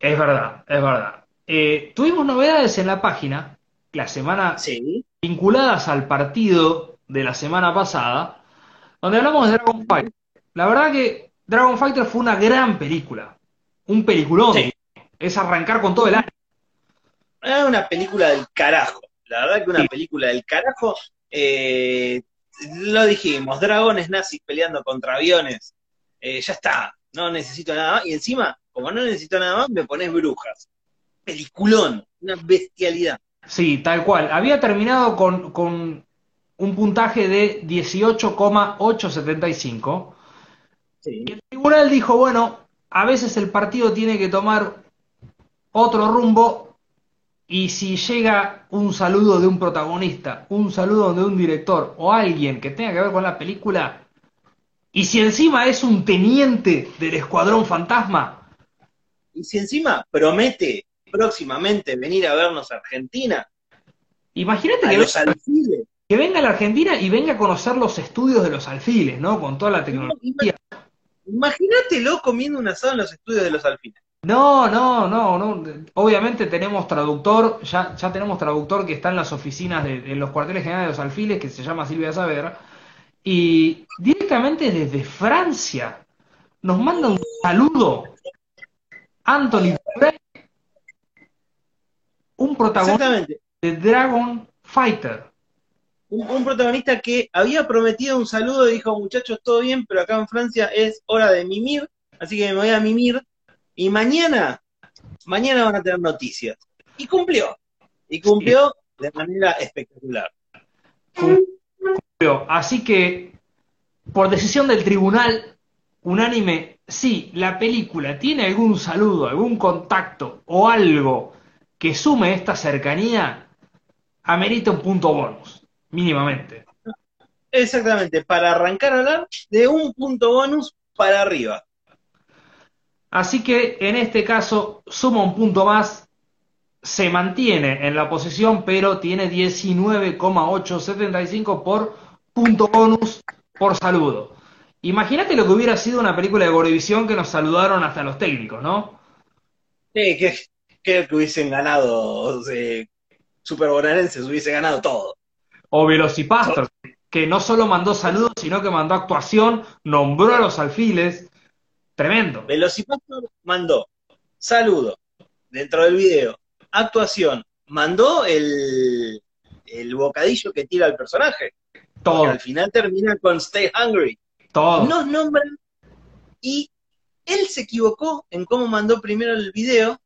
Es verdad, es verdad. Eh, tuvimos novedades en la página la semana Sí. vinculadas al partido de la semana pasada, donde hablamos de Dragon Fighter. La verdad que Dragon Fighter fue una gran película, un peliculón. Sí. Es arrancar con todo el año. Es una película del carajo. La verdad que una Sí. película del carajo. eh, lo dijimos, dragones nazis peleando contra aviones. Eh, ya está, no necesito nada más. Y encima, como no necesito nada más, me pones brujas. Peliculón, una bestialidad. Sí, tal cual. Había terminado con, con un puntaje de 18,875. Sí. Y el tribunal dijo, bueno, a veces el partido tiene que tomar otro rumbo y si llega un saludo de un protagonista, un saludo de un director o alguien que tenga que ver con la película, y si encima es un teniente del Escuadrón Fantasma, Y si encima promete próximamente venir a vernos a Argentina, imagínate a que, los venga, alfiles, que venga a la Argentina y venga a conocer los estudios de los alfiles, ¿no? Con toda la tecnología. imagínatelo comiendo un asado en los estudios de los alfiles. No, no, no, no. Obviamente tenemos traductor, ya, ya tenemos traductor que está en las oficinas de, de los cuarteles generales de los alfiles, que se llama Silvia Saavedra, y directamente desde Francia nos manda un saludo Anthony un protagonista de Dragon Fighter. Un, un protagonista que había prometido un saludo y dijo, muchachos, todo bien, pero acá en Francia es hora de mimir, así que me voy a mimir. Y mañana, mañana van a tener noticias. Y cumplió. Y cumplió de manera espectacular. Cumplió. Así que, por decisión del tribunal unánime, sí, la película tiene algún saludo, algún contacto o algo que sume esta cercanía amerita un punto bonus, mínimamente. Exactamente, para arrancar a hablar de un punto bonus para arriba. Así que en este caso suma un punto más, se mantiene en la posición, pero tiene 19,875 por punto bonus por saludo. Imagínate lo que hubiera sido una película de Gorevisión que nos saludaron hasta los técnicos, ¿no? Sí, que, que, hubiesen ganado eh, Super Bonaerenses, hubiese ganado todo. O Velocipastor, que no solo mandó saludos, sino que mandó actuación, nombró a los alfiles. Tremendo. Velocipastor mandó saludo dentro del video, actuación, mandó el, el bocadillo que tira el personaje. Todo. al final termina con Stay Hungry. Todo. Nos nombran y él se equivocó en cómo mandó primero el video,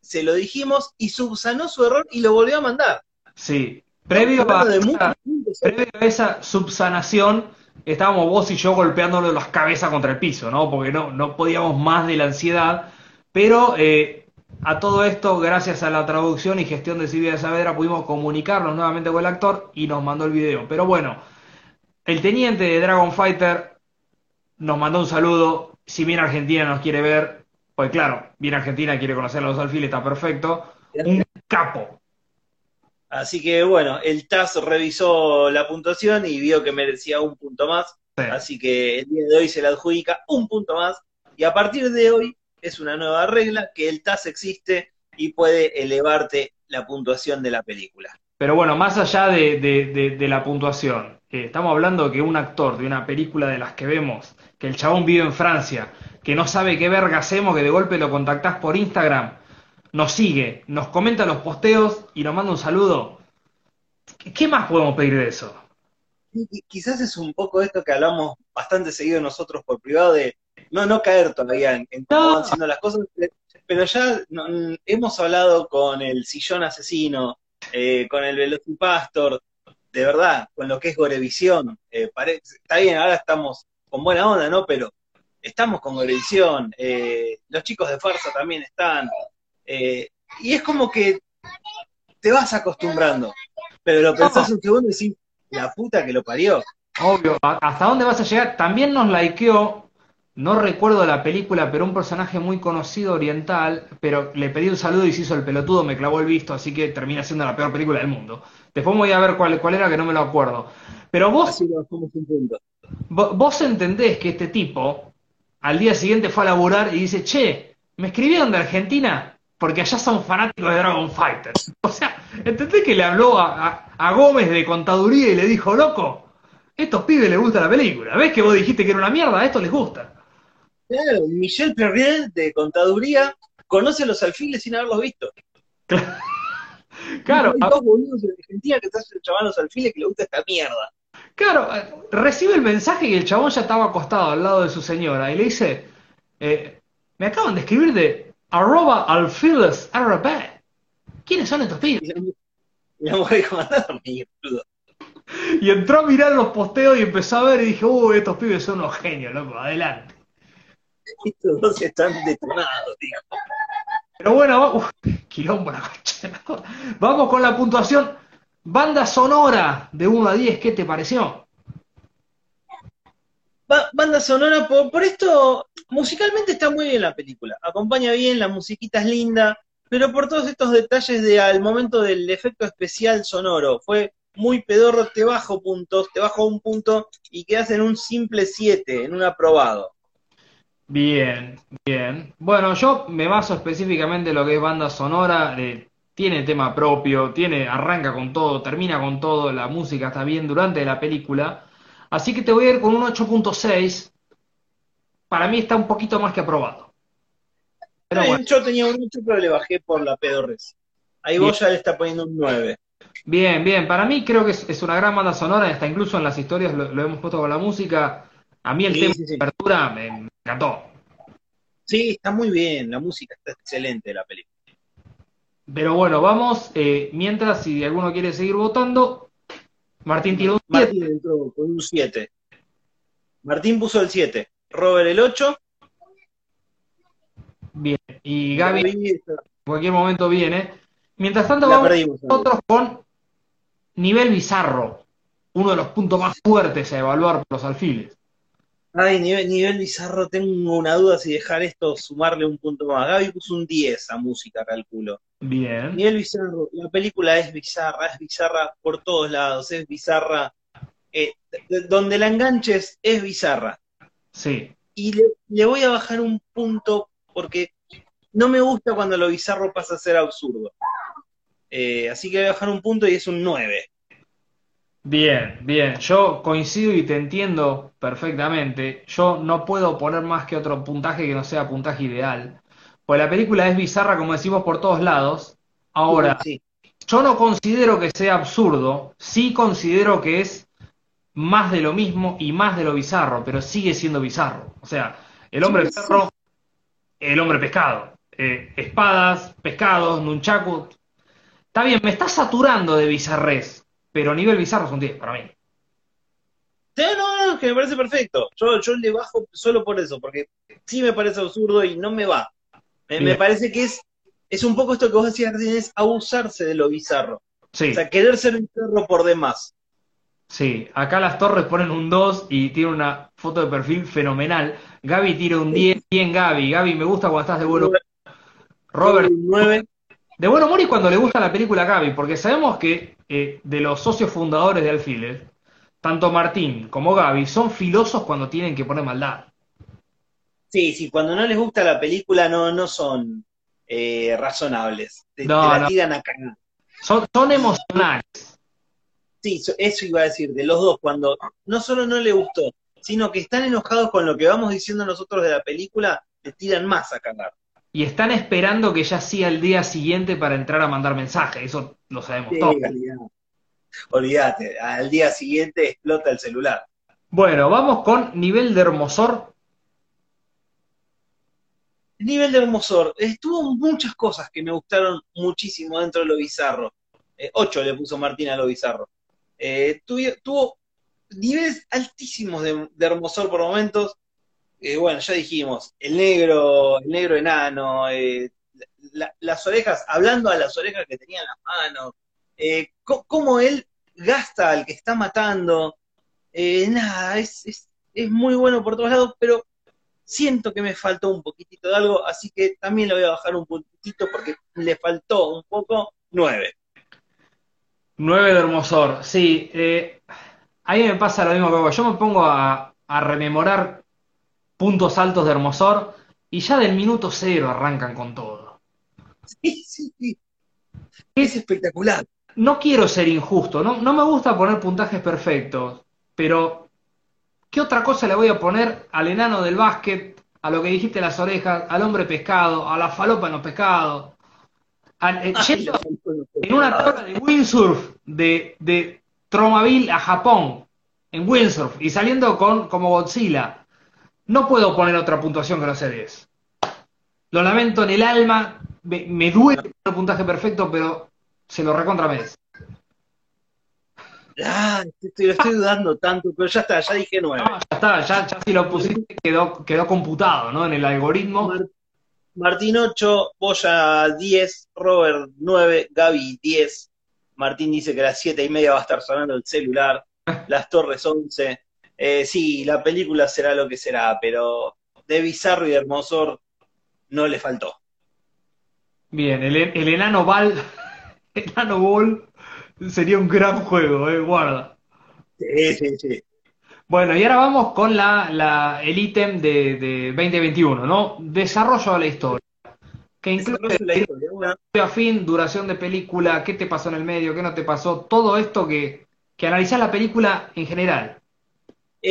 se lo dijimos y subsanó su error y lo volvió a mandar. Sí, previo a, esa, previo a esa subsanación, estábamos vos y yo golpeándole las cabezas contra el piso, ¿no? Porque no, no podíamos más de la ansiedad, pero eh, a todo esto, gracias a la traducción y gestión de Silvia de Saavedra, pudimos comunicarnos nuevamente con el actor y nos mandó el video. Pero bueno, el teniente de Dragon Fighter nos mandó un saludo. Si bien Argentina nos quiere ver, pues claro, bien Argentina quiere conocer a los alfiles, está perfecto. Un capo. Así que bueno, el TAS revisó la puntuación y vio que merecía un punto más. Así que el día de hoy se le adjudica un punto más. Y a partir de hoy es una nueva regla que el TAS existe y puede elevarte la puntuación de la película. Pero bueno, más allá de, la puntuación, eh, estamos hablando que un actor de una película de las que vemos, que el chabón vive en Francia, que no sabe qué verga hacemos, que de golpe lo contactás por Instagram, nos sigue, nos comenta los posteos y nos manda un saludo. ¿Qué más podemos pedir de eso? Quizás es un poco esto que hablamos bastante seguido nosotros por privado de no, no caer todavía en, cómo van siendo las cosas, pero ya hemos hablado con el sillón asesino, eh, con el Velocipastor, de verdad, con lo que es Gorevisión. Eh, está bien, ahora estamos con buena onda, ¿no? Pero estamos con Gorevisión, eh, los chicos de Farsa también están. Y es como que te vas acostumbrando, pero lo pensás un segundo y decís, la puta que lo parió. Obvio, ¿hasta dónde vas a llegar? También nos likeó no recuerdo la película, pero un personaje muy conocido oriental, pero le pedí un saludo y se hizo el pelotudo, me clavó el visto, así que termina siendo la peor película del mundo. Después voy a ver cuál, cuál era, que no me lo acuerdo. Pero vos, vos entendés que este tipo al día siguiente fue a laburar y dice, che, me escribieron de Argentina porque allá son fanáticos de Dragon Fighters. O sea, ¿entendés que le habló a, a Gómez de contaduría y le dijo, loco, estos pibes les gusta la película? ¿Ves que vos dijiste que era una mierda? A estos les gusta. Claro, Michel Perriel de Contaduría conoce a los alfiles sin haberlos visto. Claro. Hay dos boludos en Argentina que están llamando los alfiles que le gusta esta mierda. Claro, eh, recibe el mensaje y el chabón ya estaba acostado al lado de su señora y le dice, eh, me acaban de escribir de arroba alfiles. ¿Quiénes son estos pibes? Mujer dijo, Y entró a mirar los posteos y empezó a ver y dije, uy, estos pibes son unos genios, loco, adelante. Estos dos están detonados. Pero bueno, quilombo la Vamos con la puntuación. Banda sonora de 1 a 10, ¿qué te pareció? Banda sonora, por, esto, musicalmente está muy bien la película. Acompaña bien, la musiquita es linda, pero por todos estos detalles de al momento del efecto especial sonoro, fue muy pedorro, te bajo puntos, te bajo un punto y quedas en un simple 7, en un aprobado. Bien, bien. Bueno, yo me baso específicamente en lo que es banda sonora. tiene tema propio, tiene, arranca con todo, termina con todo, la música está bien durante la película. Así que te voy a ir con un 8.6. Para mí está un poquito más que aprobado. Pero Yo tenía un 8, pero le bajé por la pedorres. Ahí vos ya le está poniendo un 9. Bien, bien. Para mí creo que es, una gran banda sonora, hasta incluso en las historias lo, hemos puesto con la música. A mí el tema de apertura me, encantó. Sí, está muy bien, la música está excelente de la película. Pero bueno, vamos, eh, mientras si alguno quiere seguir votando, Martín tiró un 7. Martín entró con un 7. Martín puso el 7, Robert el 8. Bien, y Gaby, en cualquier momento viene. Mientras tanto, La vamos perdimos. nosotros con nivel bizarro, uno de los puntos más fuertes a evaluar por los alfiles. Ay, nivel, nivel bizarro, tengo una duda si dejar esto, sumarle un punto más. Gaby puso un 10 a música, calculo. Bien. Nivel bizarro, la película es bizarra, es bizarra por todos lados, es bizarra. eh, de- donde la enganches es bizarra. Sí. Y le, le voy a bajar un punto porque no me gusta cuando lo bizarro pasa a ser absurdo. Eh, así que voy a bajar un punto y es un 9. Bien, bien. Yo coincido y te entiendo perfectamente. Yo no puedo poner más que otro puntaje que no sea puntaje ideal. Pues la película es bizarra, como decimos, por todos lados. Ahora, Sí, yo no considero que sea absurdo, sí considero que es más de lo mismo y más de lo bizarro, pero sigue siendo bizarro. O sea, el hombre Sí, el hombre pescado. Eh, espadas, pescados, nunchaku. Está bien, me está saturando de bizarrés, pero nivel bizarro es un 10 para mí. No, no, no, que me parece perfecto. Yo, yo le bajo solo por eso, porque sí me parece absurdo y no me va. Me, parece que es, es un poco esto que vos decías recién, es abusarse de lo bizarro. Sí, O sea, querer ser bizarro por demás. sí. Acá las torres ponen un 2 y tiene una foto de perfil fenomenal. Gaby tira un 10. Bien, Gaby. Gaby, me gusta cuando estás de humor. Robert, Un 9. De buen humor y cuando le gusta la película a Gaby, porque sabemos que eh, de los socios fundadores de Alfiler, tanto Martín como Gaby son filosos cuando tienen que poner maldad. Sí, sí, cuando no les gusta la película no, no son eh, razonables. Te, No, te la no. tiran a cagar. Son, son emocionales. Sí, so- eso iba a decir, de los dos, cuando no solo no le gustó, sino que están enojados con lo que vamos diciendo nosotros de la película, te tiran más a cagar. Y están esperando que ya sea el día siguiente para entrar a mandar mensajes. Eso lo sabemos Sí, todos. Olvídate, al día siguiente explota el celular. Bueno, vamos con nivel de hermosor. Nivel de hermosor. Estuvo muchas cosas que me gustaron muchísimo dentro de lo bizarro. Eh, ocho le puso Martín a lo bizarro. Eh, tuvo niveles altísimos de, de hermosor por momentos. Eh, bueno, ya dijimos, el negro, el negro enano, eh, la- las orejas, hablando a las orejas que tenía en las manos, eh, cómo él gasta al que está matando. Eh, nada, es, es, es muy bueno por todos lados, pero siento que me faltó un poquitito de algo, así que también le voy a bajar un puntito porque le faltó un poco nueve. 9 de hermosor. Sí, eh, a mí me pasa lo mismo que vos. Yo me pongo a, a rememorar puntos altos de hermosor y ya del minuto cero arrancan con todo. Sí, sí, sí. Es espectacular. No quiero ser injusto, no, no me gusta poner puntajes perfectos, pero ¿qué otra cosa le voy a poner al enano del básquet, a lo que dijiste las orejas, al hombre pescado, a la falopa en los pescados? al- eh, yendo en una tabla de windsurf de, de Tromaville a Japón, en windsurf, y saliendo con como Godzilla. No puedo poner otra puntuación que no sea 10. Lo lamento en el alma, me, me duele el puntaje perfecto, pero se lo recontra merece. Ah, estoy, lo estoy dudando tanto, pero ya está, ya dije nueve. No, ya está, ya, ya si lo pusiste quedó, quedó computado, ¿no? En el algoritmo. Mar- Martín 8, Boya 10, Robert 9, Gaby 10. Martín dice que a las 7 y media va a estar sonando el celular. Las Torres 11. Eh, sí, la película será lo que será, pero de bizarro y de hermosor no le faltó. Bien, el, el enano Ball, enano Ball sería un gran juego, eh, guarda. Sí, sí, sí. Bueno, y ahora vamos con la, la- el ítem de, de 2021, ¿no? Desarrollo de la historia. Que incluye la historia. Bueno, principio a fin, duración de película, qué te pasó en el medio, qué no te pasó, todo esto que, que analizás la película en general.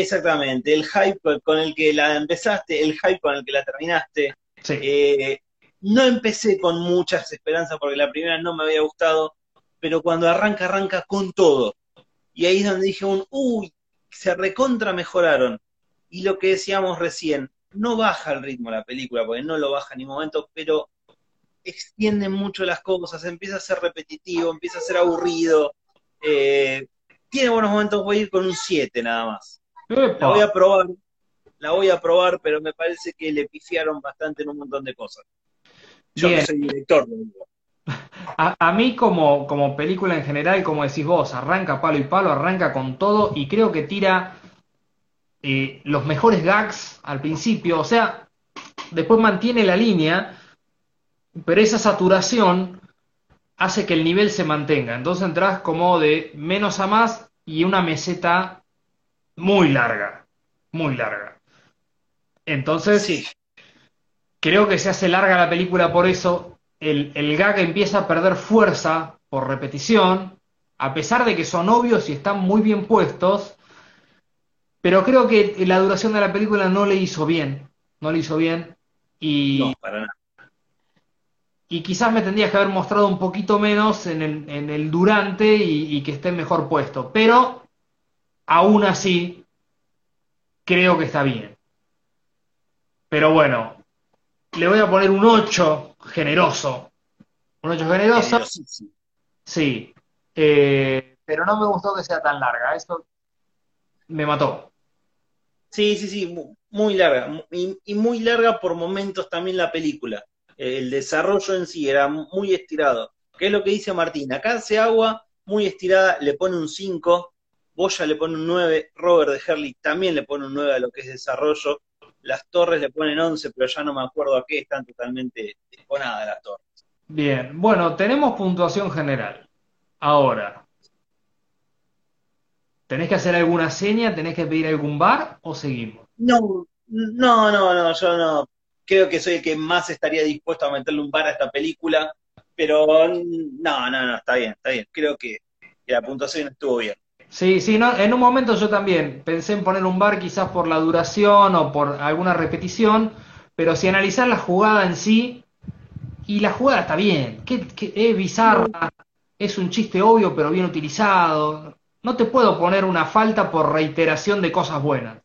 Exactamente, el hype con el que la empezaste, el hype con el que la terminaste. Sí, Eh, no empecé con muchas esperanzas porque la primera no me había gustado, pero cuando arranca, arranca con todo. Y ahí es donde dije un, uy, se recontra mejoraron. Y lo que decíamos recién, no baja el ritmo la película, porque no lo baja en ningún momento, pero extiende mucho las cosas, empieza a ser repetitivo, empieza a ser aburrido. Eh, tiene buenos momentos, voy a ir con un 7 nada más. La voy a probar, la voy a probar, pero me parece que le pifiaron bastante en un montón de cosas. Yo Bien. que soy director, lo digo. A, mí como, como película en general, como decís vos, arranca palo y palo, arranca con todo y creo que tira eh, los mejores gags al principio, o sea, después mantiene la línea, pero esa saturación hace que el nivel se mantenga. Entonces entras como de menos a más y una meseta muy larga, muy larga. Entonces, sí. creo que se hace larga la película por eso. El, el gag empieza a perder fuerza por repetición, a pesar de que son obvios y están muy bien puestos, pero creo que la duración de la película no le hizo bien, no le hizo bien. Y, no, para nada. Y quizás me tendrías que haber mostrado un poquito menos en el, en el durante y, y que esté mejor puesto. Pero aún así, creo que está bien. Pero bueno, le voy a poner un 8 generoso. Un 8 generoso. Sí. Eh, pero no me gustó que sea tan larga. Esto me mató. Sí, sí, sí, muy larga. Y, muy larga por momentos también la película. El desarrollo en sí era muy estirado. ¿Qué es lo que dice Martín? Acá hace agua muy estirada, le pone un 5 Boya le pone un 9, Robert de Herley también le pone un 9 a lo que es desarrollo, las torres le ponen 11, pero ya no me acuerdo a qué están totalmente desponadas las torres. Bien, bueno, tenemos puntuación general. Ahora, ¿tenés que hacer alguna seña? ¿Tenés que pedir algún bar o seguimos? No, no, no, no, yo no. Creo que soy el que más estaría dispuesto a meterle un bar a esta película, pero no, no, no, está bien, está bien. Creo que la puntuación estuvo bien. Sí, sí, no, en un momento yo también pensé en poner un bar quizás por la duración o por alguna repetición, pero si analizar la jugada en sí, y la jugada está bien, que, es bizarra, es un chiste obvio pero bien utilizado, no te puedo poner una falta por reiteración de cosas buenas.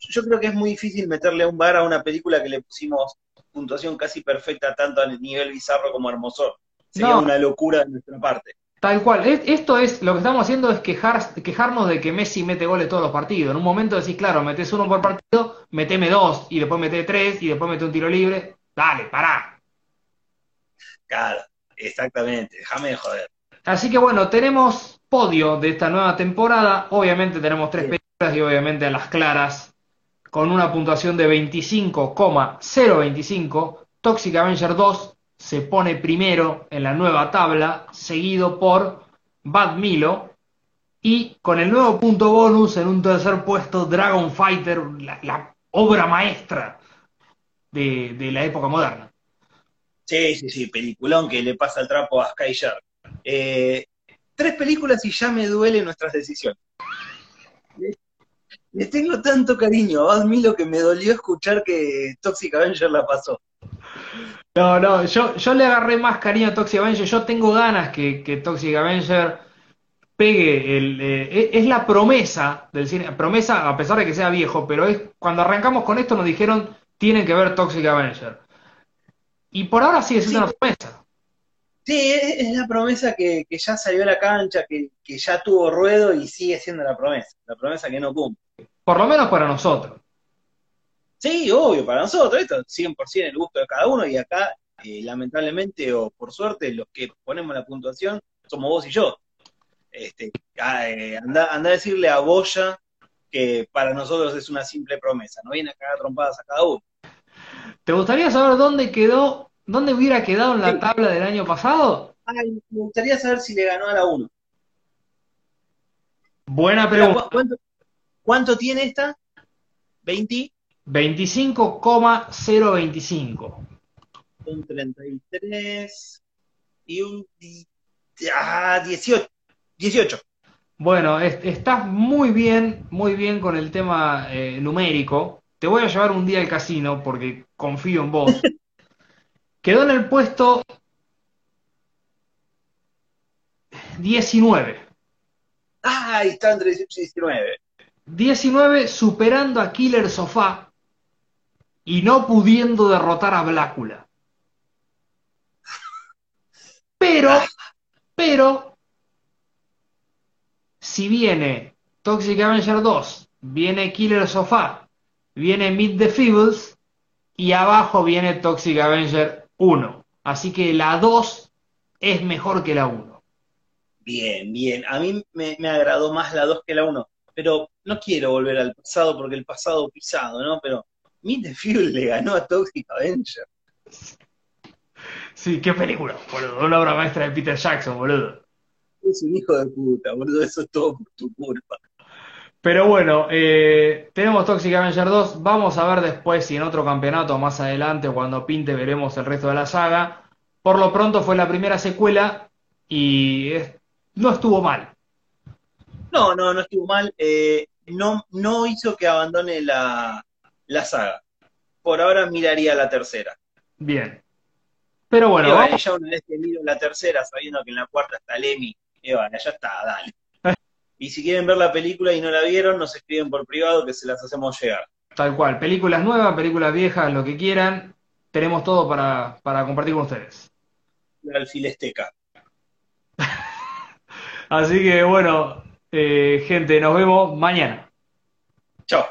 Yo creo que es muy difícil meterle un bar a una película que le pusimos puntuación casi perfecta tanto a nivel bizarro como hermoso. Sería una locura de nuestra parte. Tal cual. Esto es, lo que estamos haciendo es quejar, quejarnos de que Messi mete goles todos los partidos. En un momento decís, claro, metes uno por partido, meteme dos, y después mete tres, y después mete un tiro libre. Dale, pará. Claro, exactamente. Déjame de joder. Así que bueno, tenemos podio de esta nueva temporada. Obviamente tenemos tres películas y obviamente a las claras, con una puntuación de 25,025. Toxic Avenger 2, se pone primero en la nueva tabla, seguido por Bad Milo. Y con el nuevo punto bonus en un tercer puesto, Dragon Fighter, la, obra maestra de, la época moderna. Sí, sí, sí, peliculón que le pasa el trapo a Sky eh, tres películas y ya me duelen nuestras decisiones. Le, tengo tanto cariño a Bad Milo que me dolió escuchar que Toxic Avenger la pasó. No, no, yo, yo le agarré más cariño a Toxic Avenger. Yo tengo ganas que, que Toxic Avenger pegue el. Eh, es la promesa del cine. Promesa, a pesar de que sea viejo, pero es cuando arrancamos con esto nos dijeron tienen que ver Toxic Avenger. Y por ahora sigue siendo una promesa. Sí, es, la promesa que, que, ya salió a la cancha, que, que ya tuvo ruedo y sigue siendo la promesa. La promesa que no cumple. Por lo menos para nosotros. Sí, obvio, para nosotros, esto es 100% el gusto de cada uno y acá, eh, lamentablemente o por suerte, los que ponemos la puntuación somos vos y yo. Este, eh, anda, anda, a decirle a Boya que para nosotros es una simple promesa, no viene a cagar trompadas a cada uno. ¿Te gustaría saber dónde quedó, dónde hubiera quedado en la tabla del año pasado? Ay, me gustaría saber si le ganó a la 1. Buena pregunta. ¿Cuánto, ¿Cuánto tiene esta? ¿20? 25,025. Un 33 y un 18. 18. Bueno, estás muy bien, muy bien con el tema eh, numérico. Te voy a llevar un día al casino porque confío en vos. Quedó en el puesto 19. Ah, está entre 18 y 19. 19 superando a Killer Sofá, y no pudiendo derrotar a Blácula. Pero, pero, si viene Toxic Avenger 2, viene Killer Sofá, viene Meet the Feebles y abajo viene Toxic Avenger 1. Así que la 2 es mejor que la 1. Bien, bien. A mí me, me agradó más la 2 que la 1, pero no quiero volver al pasado porque el pasado pisado, ¿no? Pero Meet the Fuel le ganó a Toxic Avenger. Sí, qué película, boludo. Una obra maestra de Peter Jackson, boludo. Es un hijo de puta, boludo. Eso es todo por tu culpa. Pero bueno, eh, tenemos Toxic Avenger 2. Vamos a ver después si en otro campeonato más adelante o cuando pinte veremos el resto de la saga. Por lo pronto fue la primera secuela y es- no estuvo mal. No, no, no estuvo mal. Eh, no, no hizo que abandone la, la saga. Por ahora miraría la tercera. Bien. Pero bueno, vamos- ya una vez que miro la tercera, sabiendo que en la cuarta está Lemmy, y bueno, ya está, dale. Y si quieren ver la película y no la vieron, nos escriben por privado que se las hacemos llegar. tal cual. Películas nuevas, películas viejas, lo que quieran. Tenemos todo para, para compartir con ustedes. La alfilesteca. Así que bueno, eh, gente, nos vemos mañana. Chao.